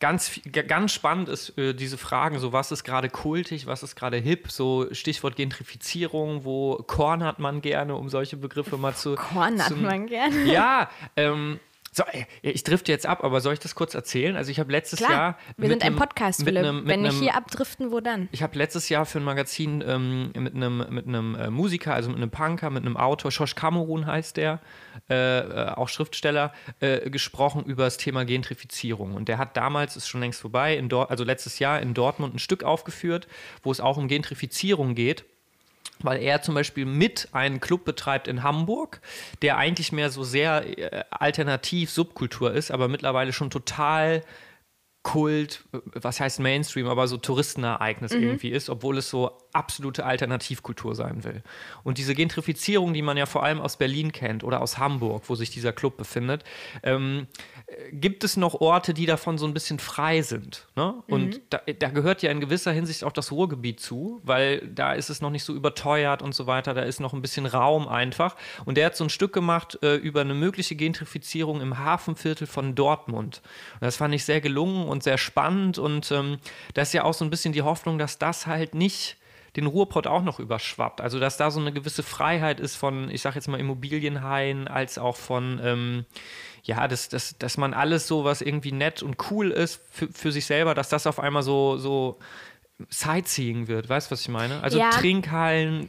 Speaker 3: Ganz, ganz spannend ist äh, diese Fragen, so was ist gerade kultig, was ist gerade hip, so Stichwort Gentrifizierung, wo cornert man gerne, um solche Begriffe mal zu.
Speaker 2: Korn hat man gern.
Speaker 3: Ja, ähm, so, ey, ich drifte jetzt ab, aber soll ich das kurz erzählen? Also ich habe letztes
Speaker 2: Klar,
Speaker 3: Jahr.
Speaker 2: wir sind ein
Speaker 3: einem-
Speaker 2: Podcast,
Speaker 3: mit
Speaker 2: Philipp.
Speaker 3: einem-
Speaker 2: Wenn
Speaker 3: einem-
Speaker 2: hier abdriften, wo dann?
Speaker 3: ich habe letztes Jahr für ein Magazin ähm, mit einem mit einem äh, Musiker, also mit einem Punker, mit einem Autor, Josh Kamerun heißt der, äh, äh, auch Schriftsteller, äh, gesprochen über das Thema Gentrifizierung. Und der hat damals, ist schon längst vorbei, also letztes Jahr in Dortmund ein Stück aufgeführt, wo es auch um Gentrifizierung geht weil er zum Beispiel mit einen Club betreibt in Hamburg, der eigentlich mehr so sehr äh, alternativ Subkultur ist, aber mittlerweile schon total Kult, was heißt Mainstream, aber so Touristenereignis irgendwie ist, obwohl es so absolute Alternativkultur sein will. Und diese Gentrifizierung, die man ja vor allem aus Berlin kennt oder aus Hamburg, wo sich dieser Club befindet, ähm, äh, gibt es noch Orte, die davon so ein bisschen frei sind. Ne? Und da, da gehört ja in gewisser Hinsicht auch das Ruhrgebiet zu, weil da ist es noch nicht so überteuert und so weiter, da ist noch ein bisschen Raum einfach. Und der hat so ein Stück gemacht äh, über eine mögliche Gentrifizierung im Hafenviertel von Dortmund. Und das fand ich sehr gelungen und sehr spannend und ähm, da ist ja auch so ein bisschen die Hoffnung, dass das halt nicht den Ruhrpott auch noch überschwappt. Also dass da so eine gewisse Freiheit ist von, ich sag jetzt mal, Immobilienhaien, als auch von, ähm, ja, dass, dass, dass man alles so, was irgendwie nett und cool ist für, für sich selber, dass das auf einmal so, so Sightseeing wird. Weißt du, was ich meine? Also
Speaker 2: Ja.
Speaker 3: Trinkhallen,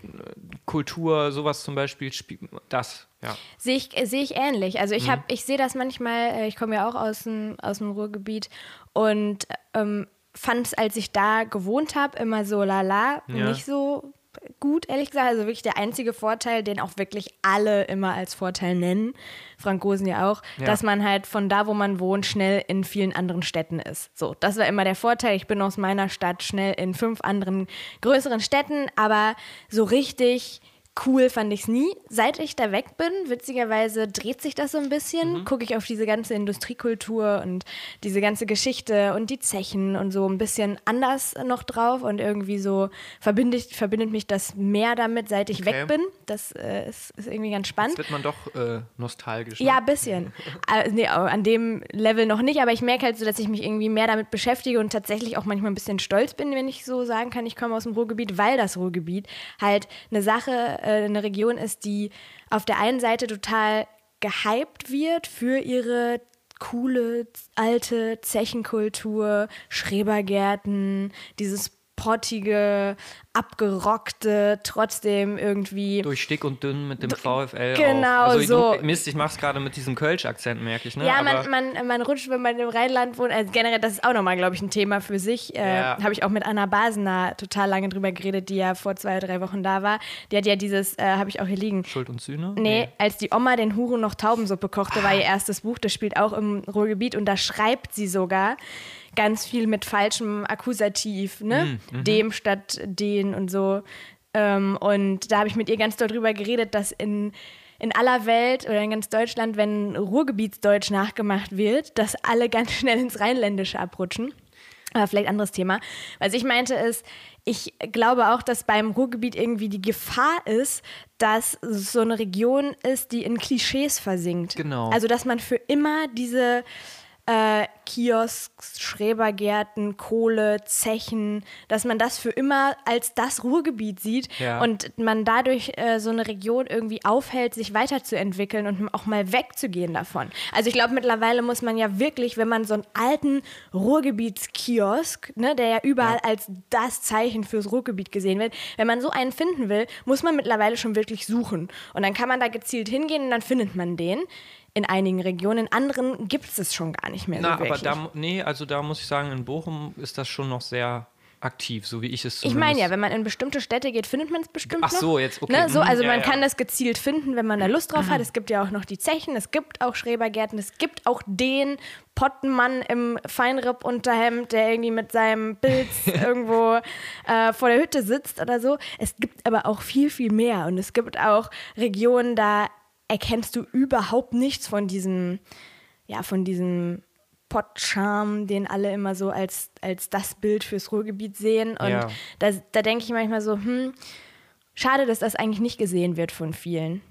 Speaker 3: Kultur, sowas zum Beispiel, spiel- das, ja.
Speaker 2: Sehe ich, sehe ich ähnlich. Also
Speaker 3: Mhm.
Speaker 2: ich habe, ich sehe das manchmal, äh, ich komme ja auch aus dem, aus dem Ruhrgebiet und ähm, fand es, als ich da gewohnt habe, immer so lala,
Speaker 3: Ja.
Speaker 2: nicht so gut, ehrlich gesagt. Also wirklich der einzige Vorteil, den auch wirklich alle immer als Vorteil nennen, Frank Rosen ja auch,
Speaker 3: Ja.
Speaker 2: dass man halt von da, wo man wohnt, schnell in vielen anderen Städten ist. So, das war immer der Vorteil. Ich bin aus meiner Stadt schnell in fünf anderen größeren Städten, aber so richtig cool fand ich es nie. Seit ich da weg bin, witzigerweise dreht sich das so ein bisschen. Gucke ich auf diese ganze Industriekultur und diese ganze Geschichte und die Zechen und so ein bisschen anders noch drauf und irgendwie so verbindet, verbindet mich das mehr damit, seit ich
Speaker 3: Okay.
Speaker 2: weg bin. Das äh, ist, ist irgendwie ganz spannend.
Speaker 3: Jetzt wird man doch äh, nostalgisch. ne?
Speaker 2: Ja, ein bisschen. äh, nee, an dem Level noch nicht, aber ich merke halt so, dass ich mich irgendwie mehr damit beschäftige und tatsächlich auch manchmal ein bisschen stolz bin, wenn ich so sagen kann, ich komme aus dem Ruhrgebiet, weil das Ruhrgebiet halt eine Sache, eine Region ist, die auf der einen Seite total gehypt wird für ihre coole alte Zechenkultur, Schrebergärten, dieses pottige, abgerockte, trotzdem irgendwie
Speaker 3: Durch dick und dünn mit dem VfL.
Speaker 2: genau
Speaker 3: also,
Speaker 2: so.
Speaker 3: Du, Mist, ich mach's gerade mit diesem Kölsch-Akzent, merke ich. Ne?
Speaker 2: Ja, man, man, man rutscht, wenn man im Rheinland wohnt. Also generell, das ist auch nochmal, glaube ich, ein Thema für sich. Äh,
Speaker 3: Ja.
Speaker 2: Habe ich auch mit Anna Basener total lange drüber geredet, die ja vor zwei oder drei Wochen da war. Die hat ja dieses, äh, habe ich auch hier liegen.
Speaker 3: Schuld und Sühne?
Speaker 2: Nee, als die Oma den Huren noch Taubensuppe kochte,
Speaker 3: Ah.
Speaker 2: war ihr erstes Buch. Das spielt auch im Ruhrgebiet und da schreibt sie sogar ganz viel mit falschem Akkusativ, ne?
Speaker 3: Mhm,
Speaker 2: Dem statt den und so. Ähm, und da habe ich mit ihr ganz doll drüber geredet, dass in, in aller Welt oder in ganz Deutschland, wenn Ruhrgebietsdeutsch nachgemacht wird, dass alle ganz schnell ins Rheinländische abrutschen. Aber vielleicht anderes Thema. Was ich meinte ist, ich glaube auch, dass beim Ruhrgebiet irgendwie die Gefahr ist, dass es so eine Region ist, die in Klischees versinkt.
Speaker 3: Genau.
Speaker 2: Also, dass man für immer diese äh, Kiosks, Schrebergärten, Kohle, Zechen, dass man das für immer als das Ruhrgebiet sieht
Speaker 3: Ja.
Speaker 2: und man dadurch äh, so eine Region irgendwie aufhält, sich weiterzuentwickeln und auch mal wegzugehen davon. Also ich glaube, mittlerweile muss man ja wirklich, wenn man so einen alten Ruhrgebietskiosk, ne, der ja überall als das Zeichen fürs Ruhrgebiet gesehen wird, wenn man so einen finden will, muss man mittlerweile schon wirklich suchen. Und dann kann man da gezielt hingehen und dann findet man den. In einigen Regionen, in anderen gibt es es schon gar nicht mehr
Speaker 3: Na,
Speaker 2: so
Speaker 3: aber da, nee, also da muss ich sagen, in Bochum ist das schon noch sehr aktiv, so wie ich es
Speaker 2: Ich meine ja, wenn man in bestimmte Städte geht, findet man es bestimmt
Speaker 3: Ach so, jetzt, okay.
Speaker 2: Ne? So,
Speaker 3: Mhm,
Speaker 2: also
Speaker 3: ja,
Speaker 2: man
Speaker 3: ja.
Speaker 2: kann das gezielt finden, wenn man da Lust drauf hat. Es gibt ja auch noch die Zechen, es gibt auch Schrebergärten, es gibt auch den Pottenmann im Feinripp-Unterhemd, der irgendwie mit seinem Pilz irgendwo äh, vor der Hütte sitzt oder so. Es gibt aber auch viel, viel mehr. Und es gibt auch Regionen, da erkennst du überhaupt nichts von diesem, ja, von diesem Pottcharme, den alle immer so als, als das Bild fürs Ruhrgebiet sehen. Und
Speaker 3: Ja.
Speaker 2: da, da denke ich manchmal so, hm, schade, dass das eigentlich nicht gesehen wird von vielen.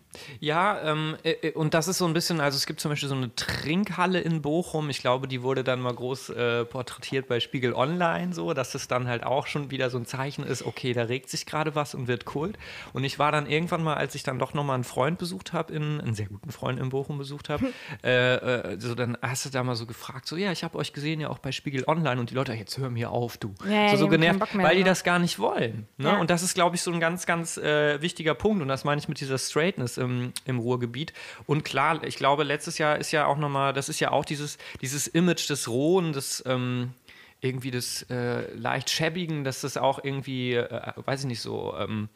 Speaker 3: Ja, ähm, äh, äh, und das ist so ein bisschen, also es gibt zum Beispiel so eine Trinkhalle in Bochum. Ich glaube, die wurde dann mal groß äh, porträtiert bei Spiegel Online, so, dass es dann halt auch schon wieder so ein Zeichen ist, okay, da regt sich gerade was und wird Kult. Und ich war dann irgendwann mal, als ich dann doch nochmal einen Freund besucht habe, einen sehr guten Freund in Bochum besucht habe, äh, äh, so dann hast du da mal so gefragt, so, ja, ich habe euch gesehen ja auch bei Spiegel Online und die Leute, jetzt hör mir auf, du.
Speaker 2: Ja,
Speaker 3: so, so genervt,
Speaker 2: mehr
Speaker 3: weil die das gar nicht wollen. Ne?
Speaker 2: Ja.
Speaker 3: Und das ist, glaube ich, so ein ganz, ganz äh, wichtiger Punkt. Und das meine ich mit dieser Straightness im, im Ruhrgebiet. Und klar, ich glaube, letztes Jahr ist ja auch nochmal, das ist ja auch dieses, dieses Image des Rohen, des ähm, irgendwie des äh, leicht schäbigen, dass das auch irgendwie, äh, weiß ich nicht, so ähm,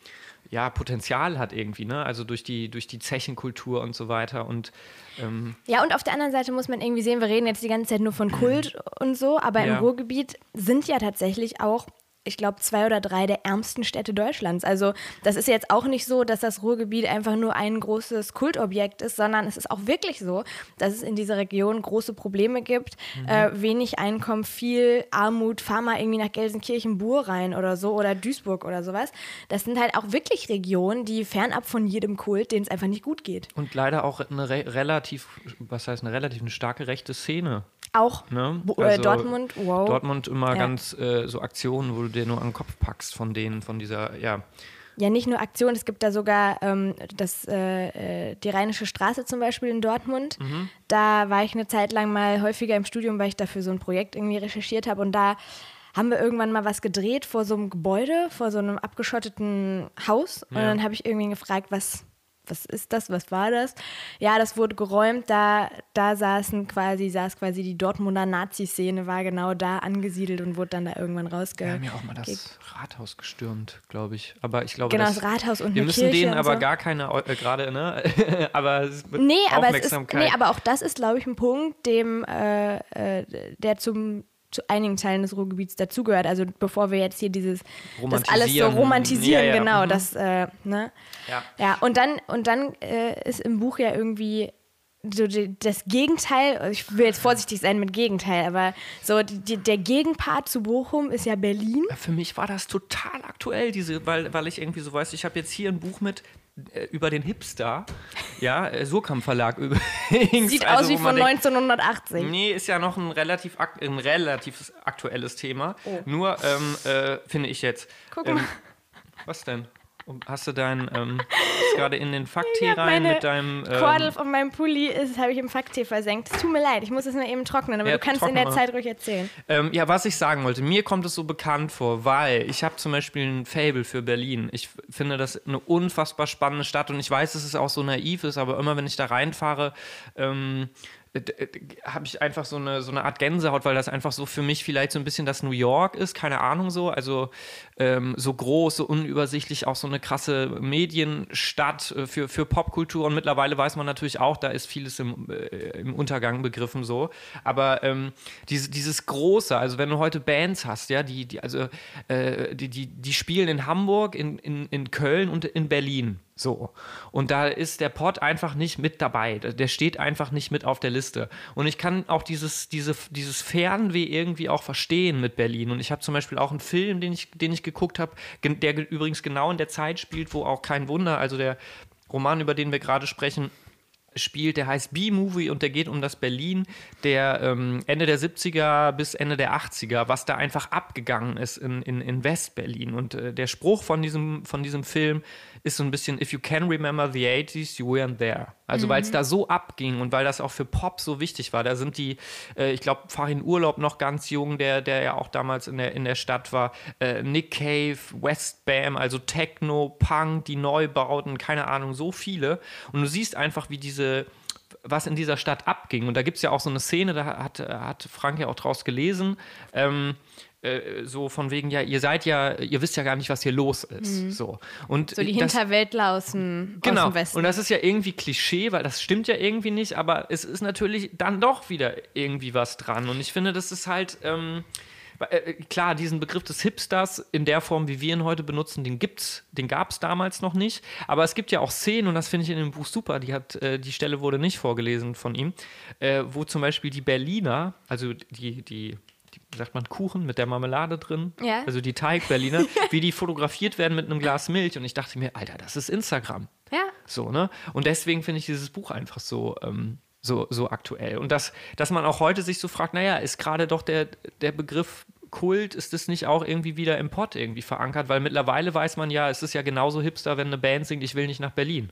Speaker 3: ja, Potenzial hat irgendwie, ne? Also durch die, durch die Zechenkultur und so weiter. Und ähm,
Speaker 2: Ja, und auf der anderen Seite muss man irgendwie sehen, wir reden jetzt die ganze Zeit nur von Kult und so, aber
Speaker 3: Ja.
Speaker 2: im Ruhrgebiet sind ja tatsächlich auch, ich glaube, zwei oder drei der ärmsten Städte Deutschlands. Also das ist jetzt auch nicht so, dass das Ruhrgebiet einfach nur ein großes Kultobjekt ist, sondern es ist auch wirklich so, dass es in dieser Region große Probleme gibt, äh, wenig Einkommen, viel Armut, fahr mal irgendwie nach Gelsenkirchen-Bur rein oder so oder Duisburg oder sowas. Das sind halt auch wirklich Regionen, die fernab von jedem Kult, denen es einfach nicht gut geht.
Speaker 3: Und leider auch eine re relativ, was heißt eine relativ eine starke rechte Szene.
Speaker 2: Auch
Speaker 3: Ne?
Speaker 2: Äh,
Speaker 3: Also
Speaker 2: Dortmund, wow.
Speaker 3: Dortmund immer
Speaker 2: Ja.
Speaker 3: ganz äh, so Aktionen, wo du dir nur an den Kopf packst von denen, von dieser, ja.
Speaker 2: Ja, nicht nur Aktionen, es gibt da sogar ähm, das, äh, äh, die Rheinische Straße zum Beispiel in Dortmund.
Speaker 3: Mhm.
Speaker 2: Da war ich eine Zeit lang mal häufiger im Studium, weil ich dafür so ein Projekt irgendwie recherchiert habe. Und da haben wir irgendwann mal was gedreht vor so einem Gebäude, vor so einem abgeschotteten Haus. Und
Speaker 3: Ja.
Speaker 2: dann habe ich irgendwie gefragt, was, was ist das, was war das? Ja, das wurde geräumt, da, da saßen quasi, saß quasi die Dortmunder Nazi-Szene, war genau da angesiedelt und wurde dann da irgendwann rausge...
Speaker 3: Wir haben ja auch mal das Rathaus gestürmt, glaube ich. Aber ich glaube,
Speaker 2: Genau,
Speaker 3: das,
Speaker 2: das Rathaus und
Speaker 3: wir müssen
Speaker 2: Kirche
Speaker 3: denen aber
Speaker 2: so.
Speaker 3: gar keine, äh, gerade, ne? aber
Speaker 2: Nee, aber, es ist,
Speaker 3: Aufmerksamkeit.
Speaker 2: nee, aber auch das ist, glaube ich, ein Punkt, dem, äh, äh, der zum, zu einigen Teilen des Ruhrgebiets dazugehört. Also bevor wir jetzt hier dieses das alles so
Speaker 3: Romantisieren. Ja, ja,
Speaker 2: genau,
Speaker 3: mhm.
Speaker 2: das, äh, ne?
Speaker 3: Ja.
Speaker 2: Ja, und dann, und dann äh, ist im Buch ja irgendwie so die, das Gegenteil, ich will jetzt vorsichtig sein mit Gegenteil, aber so die, der Gegenpart zu Bochum ist ja Berlin.
Speaker 3: Für mich war das total aktuell, diese, weil, weil ich irgendwie so weiß, ich habe jetzt hier ein Buch mit über den Hipster, ja, äh, Surkamp Verlag übrigens.
Speaker 2: Sieht
Speaker 3: also,
Speaker 2: aus wie von
Speaker 3: denkt,
Speaker 2: 1980.
Speaker 3: Nee, ist ja noch ein relativ, ein relativ aktuelles Thema. Nur, ähm, äh, finde ich jetzt.
Speaker 2: Oh. Guck
Speaker 3: ähm,
Speaker 2: mal.
Speaker 3: Was denn? Hast du dein, ähm, gerade in den Fakttee
Speaker 2: hab
Speaker 3: rein mit deinem. Ähm,
Speaker 2: Kordel von meinem Pulli ist, habe ich im Facktee versenkt. Es tut mir leid, ich muss es nur eben trocknen, aber
Speaker 3: Ja,
Speaker 2: du kannst in der. Zeit ruhig erzählen.
Speaker 3: Ähm, ja, was ich sagen wollte, mir kommt es so bekannt vor, weil ich habe zum Beispiel ein Fable für Berlin. Ich finde das eine unfassbar spannende Stadt und ich weiß, dass es auch so naiv ist, aber immer wenn ich da reinfahre, ähm, habe ich einfach so eine, so eine Art Gänsehaut, weil das einfach so für mich vielleicht so ein bisschen das New York ist, keine Ahnung so. Also ähm, so groß, so unübersichtlich, auch so eine krasse Medienstadt äh, für, für Popkultur. Und mittlerweile weiß man natürlich auch, da ist vieles im, äh, im Untergang begriffen so. Aber ähm, diese, dieses Große, also wenn du heute Bands hast, ja, die, die, also, äh, die, die, die spielen in Hamburg, in, in, in Köln und in Berlin. So. Und da ist der Pod einfach nicht mit dabei. Der steht einfach nicht mit auf der Liste. Und ich kann auch dieses, diese, dieses Fernweh irgendwie auch verstehen mit Berlin. Und ich habe zum Beispiel auch einen Film, den ich, den ich geguckt habe, der ge- übrigens genau in der Zeit spielt, wo auch kein Wunder, also der Roman, über den wir gerade sprechen, spielt, der heißt B-Movie und der geht um das Berlin der ähm, Ende der 70er bis Ende der 80er, was da einfach abgegangen ist in, in, in West-Berlin. Und äh, der Spruch von diesem, von diesem Film ist so ein bisschen, if you can remember the 80s, you weren't there. Also weil es da so abging und weil das auch für Pop so wichtig war. Da sind die, äh, ich glaube, Farin Urlaub noch ganz jung, der, der ja auch damals in der, in der Stadt war, äh, Nick Cave, West Bam, also Techno, Punk, die Neubauten, keine Ahnung, so viele. Und du siehst einfach, wie diese was in dieser Stadt abging. Und da gibt es ja auch so eine Szene, da hat, hat Frank ja auch draus gelesen. Ähm, äh, so von wegen, ja, ihr seid ja, ihr wisst ja gar nicht, was hier los ist. So. Und
Speaker 2: Mhm. So die
Speaker 3: das,
Speaker 2: Hinterwäldler aus dem, aus
Speaker 3: Genau.
Speaker 2: dem Westen.
Speaker 3: Und das ist ja irgendwie Klischee, weil das stimmt ja irgendwie nicht, aber es ist natürlich dann doch wieder irgendwie was dran. Und ich finde, das ist halt. Ähm, äh, Klar, diesen Begriff des Hipsters in der Form, wie wir ihn heute benutzen, den gibt's, den gab es damals noch nicht. Aber es gibt ja auch Szenen, und das finde ich in dem Buch super, die hat, äh, die Stelle wurde nicht vorgelesen von ihm, äh, wo zum Beispiel die Berliner, also die, die, die sagt man, Kuchen mit der Marmelade drin,
Speaker 2: Ja.
Speaker 3: also die Teigberliner, wie die fotografiert werden mit einem Glas Milch. Und ich dachte mir, Alter, das ist Instagram.
Speaker 2: ja.
Speaker 3: So, ne? Und deswegen finde ich dieses Buch einfach so, ähm, so, so aktuell. Und dass, dass man auch heute sich so fragt, naja, ist gerade doch der, der Begriff Kult, ist das nicht auch irgendwie wieder im Pott irgendwie verankert? Weil mittlerweile weiß man ja, es ist ja genauso hipster, wenn eine Band singt, ich will nicht nach Berlin.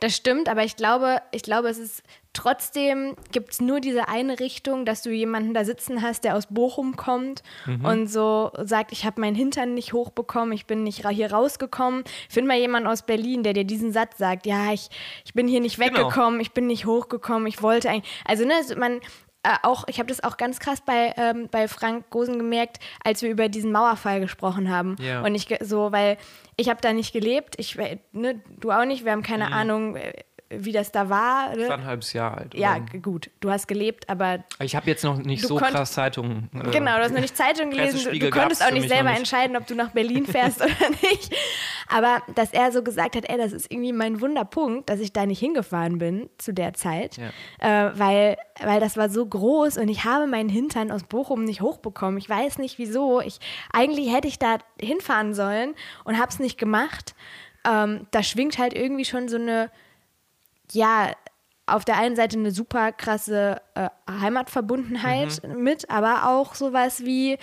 Speaker 2: Das stimmt, aber ich glaube, ich glaube, es ist trotzdem gibt es nur diese eine Richtung, dass du jemanden da sitzen hast, der aus Bochum kommt und so sagt, ich habe meinen Hintern nicht hochbekommen, ich bin nicht hier rausgekommen. Find mal jemanden aus Berlin, der dir diesen Satz sagt, ja, ich, ich bin hier nicht
Speaker 3: Genau.
Speaker 2: weggekommen, ich bin nicht hochgekommen, ich wollte eigentlich. Also, ne, man. Äh, auch, ich habe das auch ganz krass bei, ähm, bei Frank Gosen gemerkt, als wir über diesen Mauerfall gesprochen haben.
Speaker 3: Ja.
Speaker 2: Und ich so, weil ich habe da nicht gelebt, ich, ne, du auch nicht, wir haben
Speaker 3: Mhm.
Speaker 2: keine Ahnung, äh, wie das da war.
Speaker 3: Ich war
Speaker 2: Ne?
Speaker 3: ein halbes Jahr alt.
Speaker 2: Ja,
Speaker 3: oder?
Speaker 2: g- gut, du hast gelebt, aber
Speaker 3: Ich habe jetzt noch nicht so krass Zeitungen. äh,
Speaker 2: genau, du hast noch nicht Zeitung gelesen, du, du konntest auch nicht selber
Speaker 3: nicht.
Speaker 2: entscheiden, ob du nach Berlin fährst oder nicht. Aber dass er so gesagt hat, ey, das ist irgendwie mein Wunderpunkt, dass ich da nicht hingefahren bin zu der Zeit, äh, weil, weil das war so groß und ich habe meinen Hintern aus Bochum nicht hochbekommen. Ich weiß nicht wieso. Ich, eigentlich hätte ich da hinfahren sollen und habe es nicht gemacht. Ähm, da schwingt halt irgendwie schon so eine ja, auf der einen Seite eine super krasse äh, Heimatverbundenheit mit, aber auch sowas wie,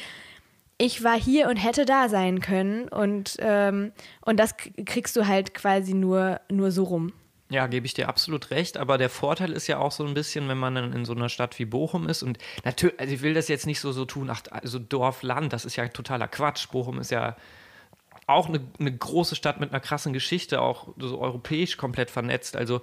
Speaker 2: ich war hier und hätte da sein können und, ähm, und das kriegst du halt quasi nur, nur so rum.
Speaker 3: Ja, gebe ich dir absolut recht, aber der Vorteil ist ja auch so ein bisschen, wenn man dann in so einer Stadt wie Bochum ist und natürlich, also ich will das jetzt nicht so, so tun, ach, also Dorf, Land, das ist ja totaler Quatsch. Bochum ist ja auch eine, eine große Stadt mit einer krassen Geschichte, auch so europäisch komplett vernetzt. Also,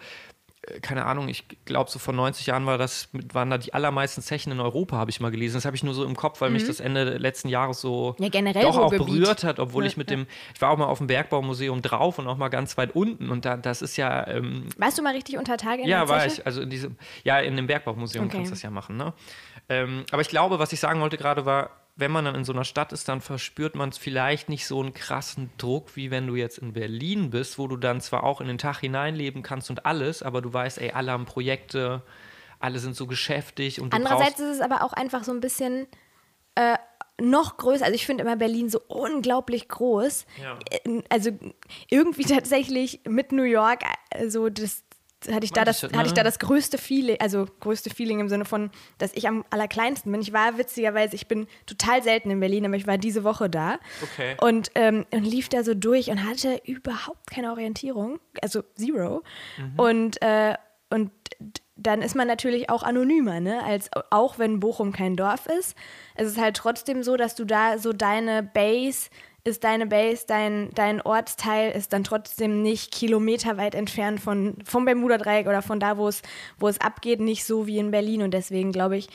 Speaker 3: keine Ahnung, ich glaube, so vor 90 Jahren war das, waren da die allermeisten Zechen in Europa, habe ich mal gelesen. Das habe ich nur so im Kopf, weil mich das Ende letzten Jahres so
Speaker 2: Ja, generell
Speaker 3: doch auch
Speaker 2: Ruhrgebiet.
Speaker 3: berührt hat, obwohl
Speaker 2: Ja,
Speaker 3: ich mit dem, ich war auch mal auf dem Bergbaumuseum drauf und auch mal ganz weit unten und da, das ist ja, ähm,
Speaker 2: Warst du mal richtig unter Tage in
Speaker 3: ja,
Speaker 2: der
Speaker 3: war
Speaker 2: Zeche?
Speaker 3: ich. Also in diesem, ja, in dem Bergbaumuseum
Speaker 2: Okay.
Speaker 3: kannst du das ja machen. Ne? Ähm, aber ich glaube, was ich sagen wollte gerade war, wenn man dann in so einer Stadt ist, dann verspürt man vielleicht nicht so einen krassen Druck, wie wenn du jetzt in Berlin bist, wo du dann zwar auch in den Tag hineinleben kannst und alles, aber du weißt, ey, alle haben Projekte, alle sind so geschäftig und
Speaker 2: Andererseits ist es aber auch einfach so ein bisschen äh, noch größer. Also ich finde immer Berlin so unglaublich groß.
Speaker 3: Ja.
Speaker 2: Äh, Also irgendwie tatsächlich mit New York, also das hatte ich da das,
Speaker 3: ich,
Speaker 2: hatte ich
Speaker 3: ne?
Speaker 2: da das größte Feeling, also größte Feeling im Sinne von, dass ich am allerkleinsten bin. Ich war witzigerweise, ich bin total selten in Berlin, aber ich war diese Woche da
Speaker 3: Okay.
Speaker 2: und, ähm, und lief da so durch und hatte überhaupt keine Orientierung, also zero.
Speaker 3: Mhm.
Speaker 2: Und, äh, und dann ist man natürlich auch anonymer, ne? Als auch wenn Bochum kein Dorf ist. Es ist halt trotzdem so, dass du da so deine Base ist deine Base, dein, dein Ortsteil ist dann trotzdem nicht kilometerweit entfernt von, vom Bermuda-Dreieck oder von da, wo es, wo es abgeht, nicht so wie in Berlin. Und deswegen glaube ich,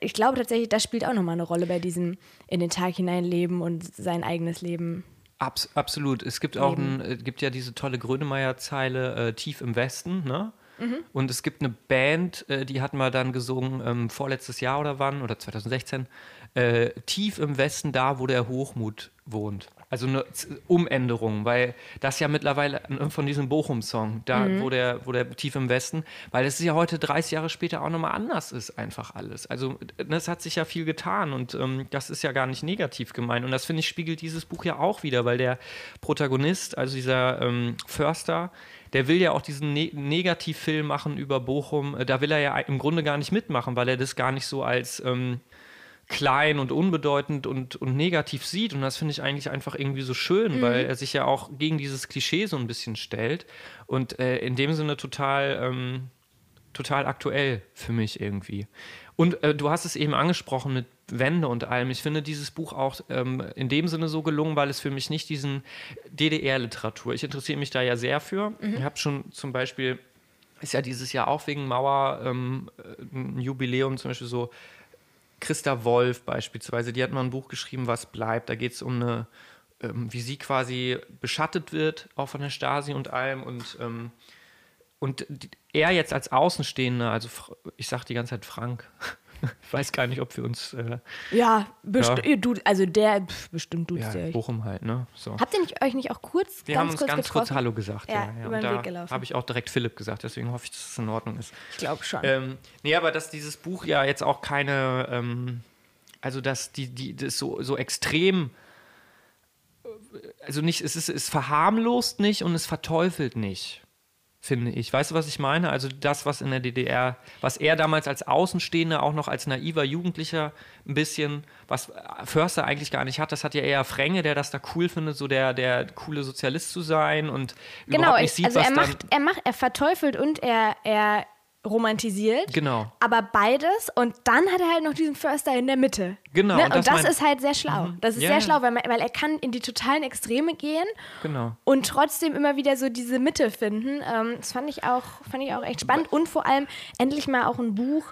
Speaker 2: ich glaube tatsächlich, das spielt auch nochmal eine Rolle bei diesem in den Tag hineinleben und sein eigenes Leben.
Speaker 3: Abs absolut. Es gibt auch ein, äh, gibt ja diese tolle Grönemeyer-Zeile äh, Tief im Westen, ne? Und es gibt eine Band, äh, die hat mal dann gesungen, ähm, vorletztes Jahr oder wann, oder 2016, äh, Tief im Westen, da wo der Hochmut wohnt. Also eine Umänderung, weil das ja mittlerweile von diesem Bochum-Song, da wo der, wo der tief im Westen, weil es ja heute 30 Jahre später auch nochmal anders ist, einfach alles. Also äh, es hat sich ja viel getan und ähm, das ist ja gar nicht negativ gemeint. Und das finde ich spiegelt dieses Buch ja auch wieder, weil der Protagonist, also dieser ähm, Förster, der will ja auch diesen ne Negativfilm machen über Bochum. Äh, Da will er ja im Grunde gar nicht mitmachen, weil er das gar nicht so als ähm, klein und unbedeutend und, und negativ sieht. Und das finde ich eigentlich einfach irgendwie so schön, weil er sich ja auch gegen dieses Klischee so ein bisschen stellt. Und äh, in dem Sinne total, ähm, total aktuell für mich irgendwie. Und äh, du hast es eben angesprochen mit Wände und allem. Ich finde dieses Buch auch ähm, in dem Sinne so gelungen, weil es für mich nicht diesen DDR-Literatur, ich interessiere mich da ja sehr für. Ich habe schon zum Beispiel, ist ja dieses Jahr auch wegen Mauer ähm, äh, ein Jubiläum, zum Beispiel so Christa Wolf beispielsweise, die hat mal ein Buch geschrieben, was bleibt. Da geht es um eine, ähm, wie sie quasi beschattet wird, auch von der Stasi und allem. Und, ähm, und er jetzt als Außenstehender, also ich sage die ganze Zeit Frank, ich weiß gar nicht, ob wir uns, äh,
Speaker 2: Ja, besti-
Speaker 3: Ja.
Speaker 2: ihr Du, also der, pf, bestimmt duzt ihr
Speaker 3: ja,
Speaker 2: euch.
Speaker 3: Bochum halt, ne? So.
Speaker 2: Habt ihr nicht, euch nicht auch kurz,
Speaker 3: Wir
Speaker 2: ganz
Speaker 3: haben uns
Speaker 2: kurz
Speaker 3: ganz
Speaker 2: getroffen?
Speaker 3: kurz Hallo gesagt.
Speaker 2: Ja,
Speaker 3: Ja,
Speaker 2: über den Weg
Speaker 3: da
Speaker 2: gelaufen.
Speaker 3: habe ich auch direkt Philipp gesagt, deswegen hoffe ich, dass es in Ordnung ist.
Speaker 2: Ich glaube schon.
Speaker 3: Ähm, nee, aber dass dieses Buch ja jetzt auch keine, ähm, also dass die, die das so, so extrem, äh, also nicht, es ist, es verharmlost nicht und es verteufelt nicht, finde ich. Weißt du, was ich meine? Also das, was in der DDR, was er damals als Außenstehender, auch noch als naiver Jugendlicher ein bisschen, was Förster eigentlich gar nicht hat, das hat ja eher Fränge, der das da cool findet, so der, der coole Sozialist zu sein und
Speaker 2: genau,
Speaker 3: überhaupt nicht
Speaker 2: ich,
Speaker 3: sieht,
Speaker 2: also
Speaker 3: was
Speaker 2: er macht, er macht, er verteufelt und er, er romantisiert.
Speaker 3: Genau.
Speaker 2: Aber beides und dann hat er halt noch diesen Förster in der Mitte.
Speaker 3: Genau,
Speaker 2: Ne?
Speaker 3: und
Speaker 2: Und
Speaker 3: das
Speaker 2: das, ist halt sehr schlau. Das ist
Speaker 3: Ja,
Speaker 2: sehr
Speaker 3: ja.
Speaker 2: schlau, weil, man, weil er kann in die totalen Extreme gehen
Speaker 3: Genau.
Speaker 2: und trotzdem immer wieder so diese Mitte finden. Ähm, das fand ich auch, fand ich auch echt spannend und vor allem endlich mal auch ein Buch,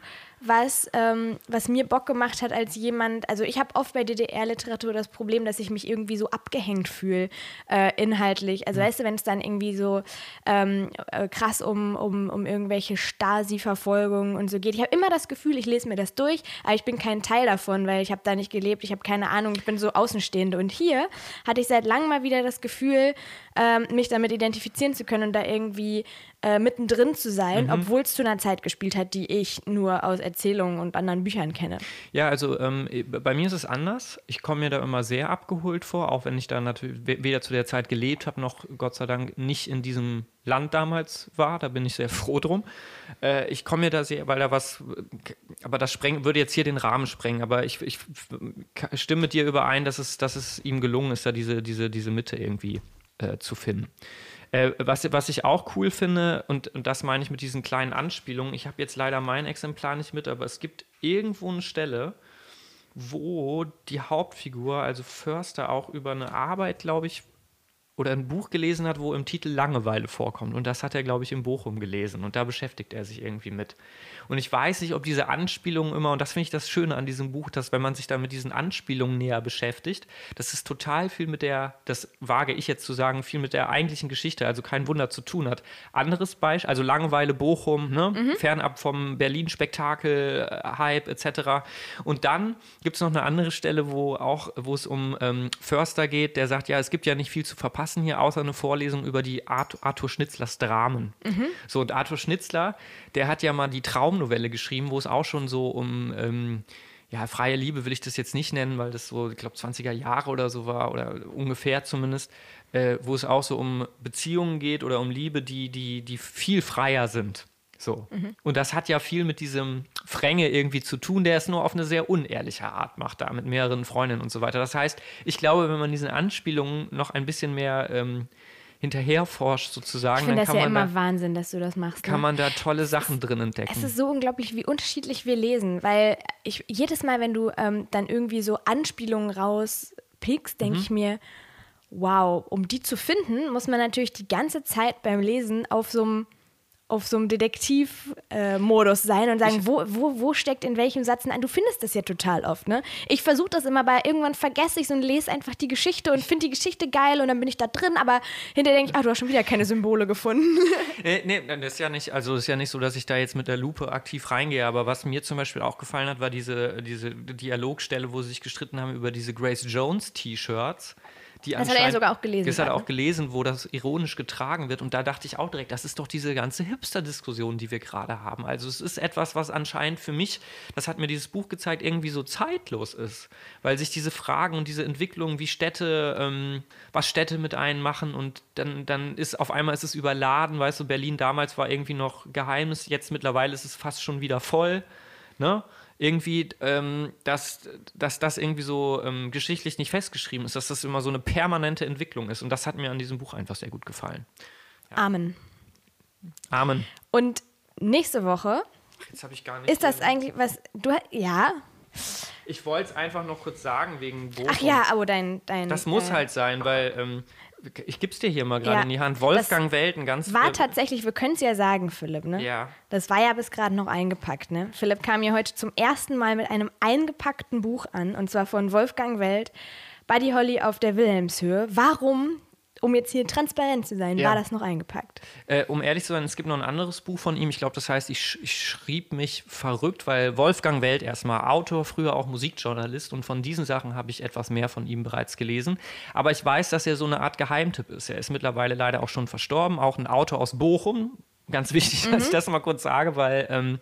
Speaker 2: was, ähm, was mir Bock gemacht hat als jemand, also ich habe oft bei DDR-Literatur das Problem, dass ich mich irgendwie so abgehängt fühle, äh, inhaltlich. Also weißt du, wenn es dann irgendwie so ähm, äh, krass um, um, um irgendwelche Stasi-Verfolgungen und so geht. Ich habe immer das Gefühl, ich lese mir das durch, aber ich bin kein Teil davon, weil ich habe da nicht gelebt, ich habe keine Ahnung, ich bin so Außenstehende. Und hier hatte ich seit langem mal wieder das Gefühl, ähm, mich damit identifizieren zu können und da irgendwie äh, mittendrin zu sein, obwohl es zu einer Zeit gespielt hat, die ich nur aus Erzählungen und anderen Büchern kenne.
Speaker 3: Ja, also ähm, bei mir ist es anders. Ich komme mir da immer sehr abgeholt vor, auch wenn ich da natürlich we- weder zu der Zeit gelebt habe, noch Gott sei Dank nicht in diesem Land damals war. Da bin ich sehr froh drum. Äh, ich komme mir da sehr, weil da was, aber das spreng, würde jetzt hier den Rahmen sprengen, aber ich, ich stimme mit dir überein, dass es, dass es ihm gelungen ist, da diese, diese, diese Mitte irgendwie äh, zu finden. Äh, was, was ich auch cool finde, und, und das meine ich mit diesen kleinen Anspielungen, ich habe jetzt leider mein Exemplar nicht mit, aber es gibt irgendwo eine Stelle, wo die Hauptfigur, also Förster, auch über eine Arbeit, glaube ich, oder ein Buch gelesen hat, wo im Titel Langeweile vorkommt. Und das hat er, glaube ich, in Bochum gelesen. Und da beschäftigt er sich irgendwie mit. Und ich weiß nicht, ob diese Anspielungen immer, und das finde ich das Schöne an diesem Buch, dass wenn man sich dann mit diesen Anspielungen näher beschäftigt, dass es total viel mit der, das wage ich jetzt zu sagen, viel mit der eigentlichen Geschichte, also kein Wunder zu tun hat. Anderes Beispiel, also Langeweile Bochum, ne? fernab vom Berlin-Spektakel, äh, Hype etc. Und dann gibt es noch eine andere Stelle, wo auch, wo es um ähm, Förster geht, der sagt, ja, es gibt ja nicht viel zu verpassen hier, außer eine Vorlesung über die Arthur, Arthur Schnitzlers Dramen. So, und Arthur Schnitzler, der hat ja mal die Traumnovelle geschrieben, wo es auch schon so um ähm, ja, freie Liebe will ich das jetzt nicht nennen, weil das so, ich glaube, 20er Jahre oder so war, oder ungefähr zumindest, äh, wo es auch so um Beziehungen geht oder um Liebe, die, die, die viel freier sind. So. Und das hat ja viel mit diesem Fränge irgendwie zu tun, der es nur auf eine sehr unehrliche Art macht, da mit mehreren Freundinnen und so weiter. Das heißt, ich glaube, wenn man diesen Anspielungen noch ein bisschen mehr ähm, hinterherforscht, sozusagen,
Speaker 2: Ich finde
Speaker 3: dann
Speaker 2: das
Speaker 3: kann,
Speaker 2: ja
Speaker 3: man
Speaker 2: immer
Speaker 3: da,
Speaker 2: Wahnsinn, dass du das machst.
Speaker 3: kann
Speaker 2: ne?
Speaker 3: man da tolle Sachen drin entdecken.
Speaker 2: Es ist so unglaublich, wie unterschiedlich wir lesen, weil ich jedes Mal, wenn du ähm, dann irgendwie so Anspielungen rauspickst, denke ich mir, wow, um die zu finden, muss man natürlich die ganze Zeit beim Lesen auf so einem auf so einem Detektiv-Modus sein und sagen, wo, wo, wo steckt in welchem Satz ein. Du findest das ja total oft, ne? Ich versuche das immer, aber irgendwann vergesse ich es und lese einfach die Geschichte und finde die Geschichte geil und dann bin ich da drin, aber hinterher denke ich, ach, du hast schon wieder keine Symbole gefunden.
Speaker 3: Nee, nee, das ist ja nicht, also ist ja nicht so, dass ich da jetzt mit der Lupe aktiv reingehe, aber was mir zum Beispiel auch gefallen hat, war diese, diese Dialogstelle, wo sie sich gestritten haben über diese Grace Jones T-Shirts. Die
Speaker 2: Das hat er ja
Speaker 3: anscheinend-
Speaker 2: sogar auch gelesen
Speaker 3: Das hat er auch gelesen, wo das ironisch getragen wird. Und da dachte ich auch direkt, das ist doch diese ganze Hipster-Diskussion, die wir gerade haben. Also es ist etwas, was anscheinend für mich, das hat mir dieses Buch gezeigt, irgendwie so zeitlos ist. Weil sich diese Fragen und diese Entwicklungen, wie Städte, ähm, was Städte mit einen machen und dann, dann ist auf einmal ist es überladen, weißt du, Berlin damals war irgendwie noch Geheimnis, jetzt mittlerweile ist es fast schon wieder voll. Ne? Irgendwie, ähm, dass, dass das irgendwie so ähm, geschichtlich nicht festgeschrieben ist, dass das immer so eine permanente Entwicklung ist. Und das hat mir an diesem Buch einfach sehr gut gefallen.
Speaker 2: Amen.
Speaker 3: Amen.
Speaker 2: Und nächste Woche
Speaker 3: Jetzt habe ich gar nicht.
Speaker 2: ist das eigentlich was. Du ja.
Speaker 3: Ich wollte es einfach noch kurz sagen wegen Bochum.
Speaker 2: Ach ja, aber dein. dein
Speaker 3: Das muss
Speaker 2: äh,
Speaker 3: halt sein, weil ähm, ich gebe es dir hier mal gerade
Speaker 2: Ja,
Speaker 3: in die Hand. Wolfgang Welten, ganz
Speaker 2: War
Speaker 3: äh,
Speaker 2: tatsächlich, wir können es ja sagen, Philipp, ne?
Speaker 3: Ja.
Speaker 2: Das war ja bis gerade noch eingepackt, ne? Philipp kam hier heute zum ersten Mal mit einem eingepackten Buch an, und zwar von Wolfgang Welt, Buddy Holly auf der Wilhelmshöhe. Warum, um jetzt hier transparent zu sein,
Speaker 3: Ja.
Speaker 2: war das noch eingepackt?
Speaker 3: Äh, um ehrlich zu sein, es gibt noch ein anderes Buch von ihm. Ich glaube, das heißt, ich, ich schrieb mich verrückt, weil Wolfgang Welt erstmal Autor, früher auch Musikjournalist und von diesen Sachen habe ich etwas mehr von ihm bereits gelesen. Aber ich weiß, dass er so eine Art Geheimtipp ist. Er ist mittlerweile leider auch schon verstorben, auch ein Autor aus Bochum. Ganz wichtig, dass ich das mal kurz sage, weil ähm,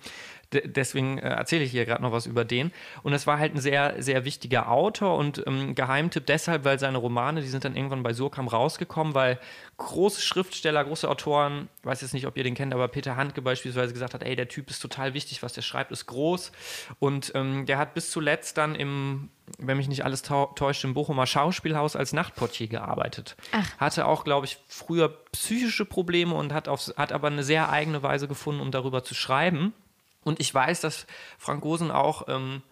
Speaker 3: deswegen äh, erzähle ich hier gerade noch was über den. Und es war halt ein sehr, sehr wichtiger Autor und ähm, Geheimtipp deshalb, weil seine Romane, die sind dann irgendwann bei Surkamp rausgekommen, weil große Schriftsteller, große Autoren, ich weiß jetzt nicht, ob ihr den kennt, aber Peter Handke beispielsweise gesagt hat, ey, der Typ ist total wichtig, was der schreibt, ist groß. Und ähm, der hat bis zuletzt dann im, wenn mich nicht alles täuscht, im Bochumer Schauspielhaus als Nachtportier gearbeitet. Hatte auch, glaube ich, früher psychische Probleme und hat, auf, hat aber eine sehr eigene Weise gefunden, um darüber zu schreiben. Und ich weiß, dass Frank Gosen auch ähm,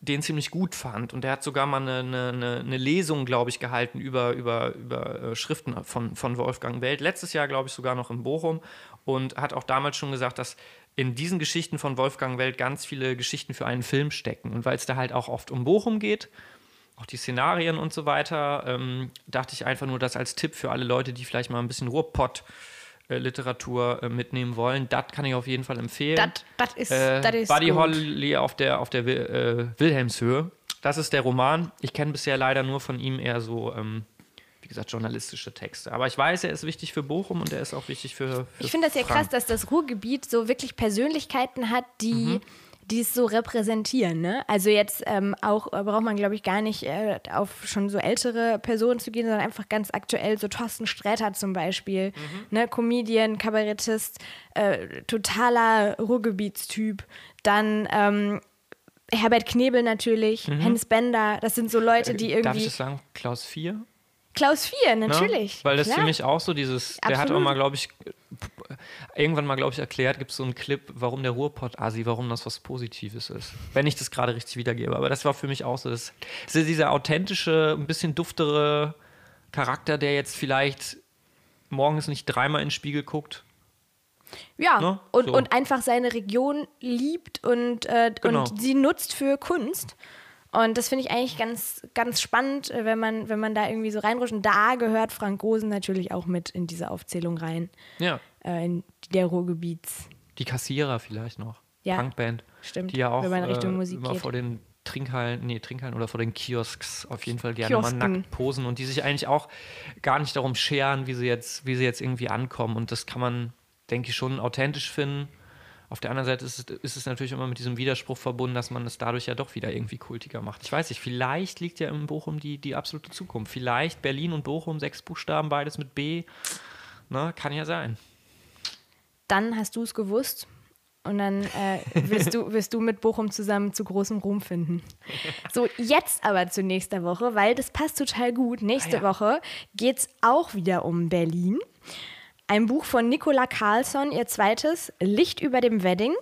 Speaker 3: den ziemlich gut fand. Und der hat sogar mal eine, eine, eine- eine Lesung, glaube ich, gehalten über, über, über äh, Schriften von, von Wolfgang Welt. Letztes Jahr, glaube ich, sogar noch in Bochum. Und hat auch damals schon gesagt, dass in diesen Geschichten von Wolfgang Welt ganz viele Geschichten für einen Film stecken. Und weil es da halt auch oft um Bochum geht, auch die Szenarien und so weiter, ähm, dachte ich einfach nur das als Tipp für alle Leute, die vielleicht mal ein bisschen Ruhrpott äh, Literatur äh, mitnehmen wollen. Das kann ich auf jeden Fall empfehlen.
Speaker 2: Das ist,
Speaker 3: Äh,
Speaker 2: das ist
Speaker 3: Buddy
Speaker 2: gut.
Speaker 3: Holly auf der, auf der Wil- äh, Wilhelmshöhe. Das ist der Roman. Ich kenne bisher leider nur von ihm eher so, ähm, wie gesagt, journalistische Texte. Aber ich weiß, er ist wichtig für Bochum und er ist auch wichtig für. für
Speaker 2: Ich finde das ja krass, dass das Ruhrgebiet so wirklich Persönlichkeiten hat, die,
Speaker 3: Mhm.
Speaker 2: Die es so repräsentieren. Ne? Also jetzt ähm, auch äh, braucht man, glaube ich, gar nicht äh, auf schon so ältere Personen zu gehen, sondern einfach ganz aktuell, so Thorsten Sträter zum Beispiel,
Speaker 3: Mhm.
Speaker 2: ne? Comedian, Kabarettist, äh, totaler Ruhrgebietstyp. Dann ähm, Herbert Knebel natürlich, Hennes Bender, das sind so Leute, die
Speaker 3: Mhm. Äh, Darf ich
Speaker 2: irgendwie.
Speaker 3: das sagen? Klaus 4?
Speaker 2: Klaus Vier,
Speaker 3: Ne?
Speaker 2: natürlich.
Speaker 3: Weil das
Speaker 2: klar.
Speaker 3: für mich auch so dieses, der hat auch
Speaker 2: Absolut.
Speaker 3: mal, glaube ich, irgendwann mal, glaube ich, erklärt, gibt es so einen Clip, warum der Ruhrpott-Asi, warum das was Positives ist. Wenn ich das gerade richtig wiedergebe. Aber das war für mich auch so. Das, das ist dieser authentische, ein bisschen duftere Charakter, der jetzt vielleicht morgens nicht dreimal in den Spiegel guckt.
Speaker 2: Ja,
Speaker 3: Ne?
Speaker 2: und,
Speaker 3: So.
Speaker 2: und einfach seine Region liebt und, äh,
Speaker 3: Genau.
Speaker 2: und sie nutzt für Kunst. Und das finde ich eigentlich ganz, ganz spannend, äh, wenn man, wenn man da irgendwie so reinrutscht. Und da gehört Frank Gosen natürlich auch mit in diese Aufzählung rein,
Speaker 3: Ja.
Speaker 2: Äh, in der Ruhrgebiets.
Speaker 3: Die Kassierer vielleicht noch.
Speaker 2: Ja,
Speaker 3: Punkband.
Speaker 2: stimmt,
Speaker 3: Die ja auch
Speaker 2: wenn man
Speaker 3: äh,
Speaker 2: Richtung Musik
Speaker 3: immer
Speaker 2: geht.
Speaker 3: vor den Trinkhallen, nee, Trinkhallen oder vor den Kiosks auf jeden Fall gerne mal
Speaker 2: Kiosken.
Speaker 3: nackt posen und die sich eigentlich auch gar nicht darum scheren, wie sie jetzt, wie sie jetzt irgendwie ankommen. Und das kann man, denke ich, schon authentisch finden. Auf der anderen Seite ist es, ist es natürlich immer mit diesem Widerspruch verbunden, dass man es dadurch ja doch wieder irgendwie kultiger macht. Ich weiß nicht, vielleicht liegt ja in Bochum die, die absolute Zukunft. Vielleicht Berlin und Bochum, sechs Buchstaben, beides mit B. Na, kann ja sein.
Speaker 2: Dann hast du es gewusst. Und dann äh, wirst, du, wirst du mit Bochum zusammen zu großem Ruhm finden. So, jetzt aber zu nächster Woche, weil das passt total gut. Nächste
Speaker 3: Ah ja.
Speaker 2: Woche geht es auch wieder um Berlin. Ein Buch von Nicola Carlsson, ihr zweites, Licht über dem Wedding.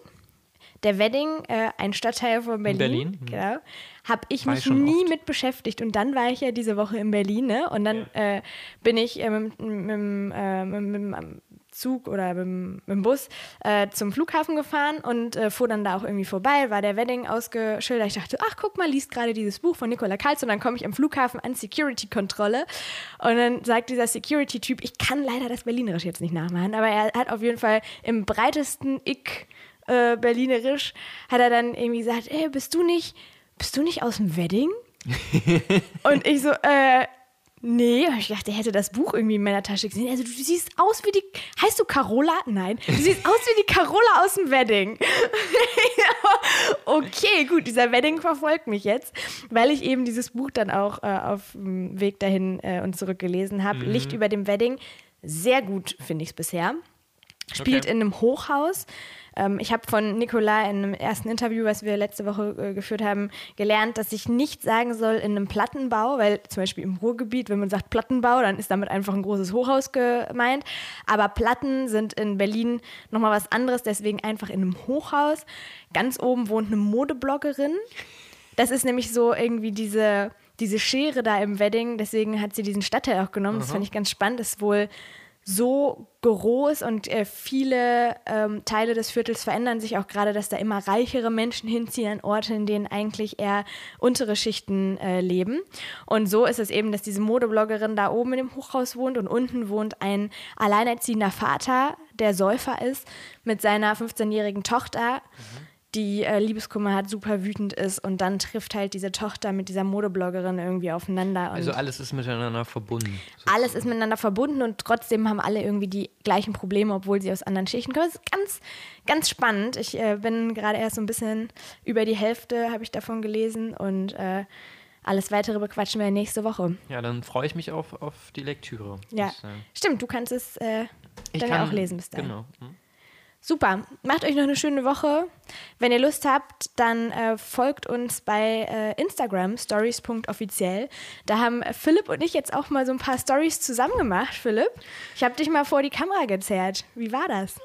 Speaker 2: Der Wedding, äh, ein Stadtteil von Berlin,
Speaker 3: Berlin, hm.
Speaker 2: genau, habe ich
Speaker 3: War
Speaker 2: mich
Speaker 3: ich
Speaker 2: nie
Speaker 3: oft.
Speaker 2: mit beschäftigt. Und dann war ich ja diese Woche in Berlin, ne? Und dann äh, bin ich äh, mit, mit, äh, mit, mit, Zug oder mit, mit dem Bus äh, zum Flughafen gefahren und äh, fuhr dann da auch irgendwie vorbei, war der Wedding ausgeschildert. Ich dachte, ach guck mal, liest gerade dieses Buch von Nicola Karlsson. Dann komme ich am Flughafen an Security-Kontrolle und dann sagt dieser Security-Typ, ich kann leider das Berlinerisch jetzt nicht nachmachen, aber er hat auf jeden Fall im breitesten Ick äh, Berlinerisch, hat er dann irgendwie gesagt, ey, bist du nicht, bist du nicht aus dem Wedding? und ich so, äh, Nee, ich dachte, er hätte das Buch irgendwie in meiner Tasche gesehen. Also du siehst aus wie die. Heißt du Carola? Nein. Du siehst aus wie die Carola aus dem Wedding. okay, gut, dieser Wedding verfolgt mich jetzt, weil ich eben dieses Buch dann auch äh, auf dem Weg dahin äh, und zurück gelesen habe. Licht über dem Wedding. Sehr gut, finde ich es bisher. Spielt
Speaker 3: Okay.
Speaker 2: in einem Hochhaus. Ähm, ich habe von Nicola in einem ersten Interview, was wir letzte Woche äh, geführt haben, gelernt, dass ich nicht sagen soll in einem Plattenbau, weil zum Beispiel im Ruhrgebiet, wenn man sagt Plattenbau, dann ist damit einfach ein großes Hochhaus gemeint. Aber Platten sind in Berlin nochmal was anderes, deswegen einfach in einem Hochhaus. Ganz oben wohnt eine Modebloggerin. Das ist nämlich so irgendwie diese, diese Schere da im Wedding, deswegen hat sie diesen Stadtteil auch genommen. Das fand ich ganz spannend. Ist wohl so groß und äh, viele ähm, Teile des Viertels verändern sich auch gerade, dass da immer reichere Menschen hinziehen an Orte, in denen eigentlich eher untere Schichten äh, leben. Und so ist es eben, dass diese Modebloggerin da oben in dem Hochhaus wohnt und unten wohnt ein alleinerziehender Vater, der Säufer ist, mit seiner 15-jährigen Tochter die äh, Liebeskummer hat, super wütend ist und dann trifft halt diese Tochter mit dieser Modebloggerin irgendwie aufeinander. Und
Speaker 3: Also alles ist miteinander verbunden.
Speaker 2: alles ist miteinander verbunden und trotzdem haben alle irgendwie die gleichen Probleme, obwohl sie aus anderen Schichten kommen. Das ist ganz, ganz spannend. Ich äh, bin gerade erst so ein bisschen über die Hälfte, habe ich davon gelesen und äh, alles weitere bequatschen wir nächste Woche.
Speaker 3: Ja, dann freue ich mich auf, auf die Lektüre.
Speaker 2: Ja,
Speaker 3: sagen.
Speaker 2: stimmt, du kannst es äh, dann ja auch lesen bis dahin.
Speaker 3: Genau. Hm.
Speaker 2: Super, macht euch noch eine schöne Woche. Wenn ihr Lust habt, dann äh, folgt uns bei äh, Instagram, stories.offiziell. Da haben Philipp und ich jetzt auch mal so ein paar Stories zusammen gemacht, Philipp. Ich habe dich mal vor die Kamera gezerrt. Wie war das?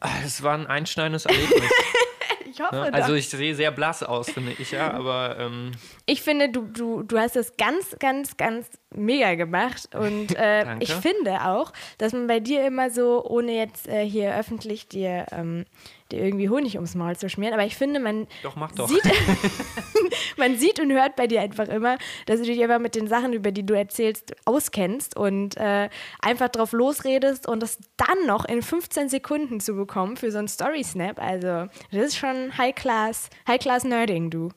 Speaker 3: Ah, Es war ein einschneidendes Erlebnis.
Speaker 2: Ich hoffe
Speaker 3: ne?
Speaker 2: doch.
Speaker 3: Also ich sehe sehr blass aus, finde ich, ja, aber ähm,
Speaker 2: Ich finde, du, du, du hast das ganz, ganz, ganz mega gemacht. Und äh, ich finde auch, dass man bei dir immer so, ohne jetzt äh, hier öffentlich dir, ähm, dir irgendwie Honig ums Maul zu schmieren, aber ich finde, man
Speaker 3: doch, doch.
Speaker 2: sieht, man sieht und hört bei dir einfach immer, dass du dich einfach mit den Sachen, über die du erzählst, auskennst und äh, einfach drauf losredest und das dann noch in 15 Sekunden zu bekommen für so einen Story-Snap. Also, das ist schon High-Class, High-Class-Nerding, du.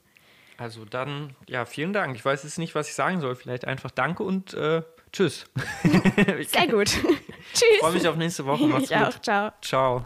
Speaker 3: Also dann, ja, vielen Dank. Ich weiß jetzt nicht, was ich sagen soll. Vielleicht einfach Danke und äh, Tschüss. ich
Speaker 2: Sehr gut. Tschüss.
Speaker 3: freue mich auf nächste Woche. Macht's
Speaker 2: Ich
Speaker 3: gut.
Speaker 2: auch. Ciao.
Speaker 3: Ciao.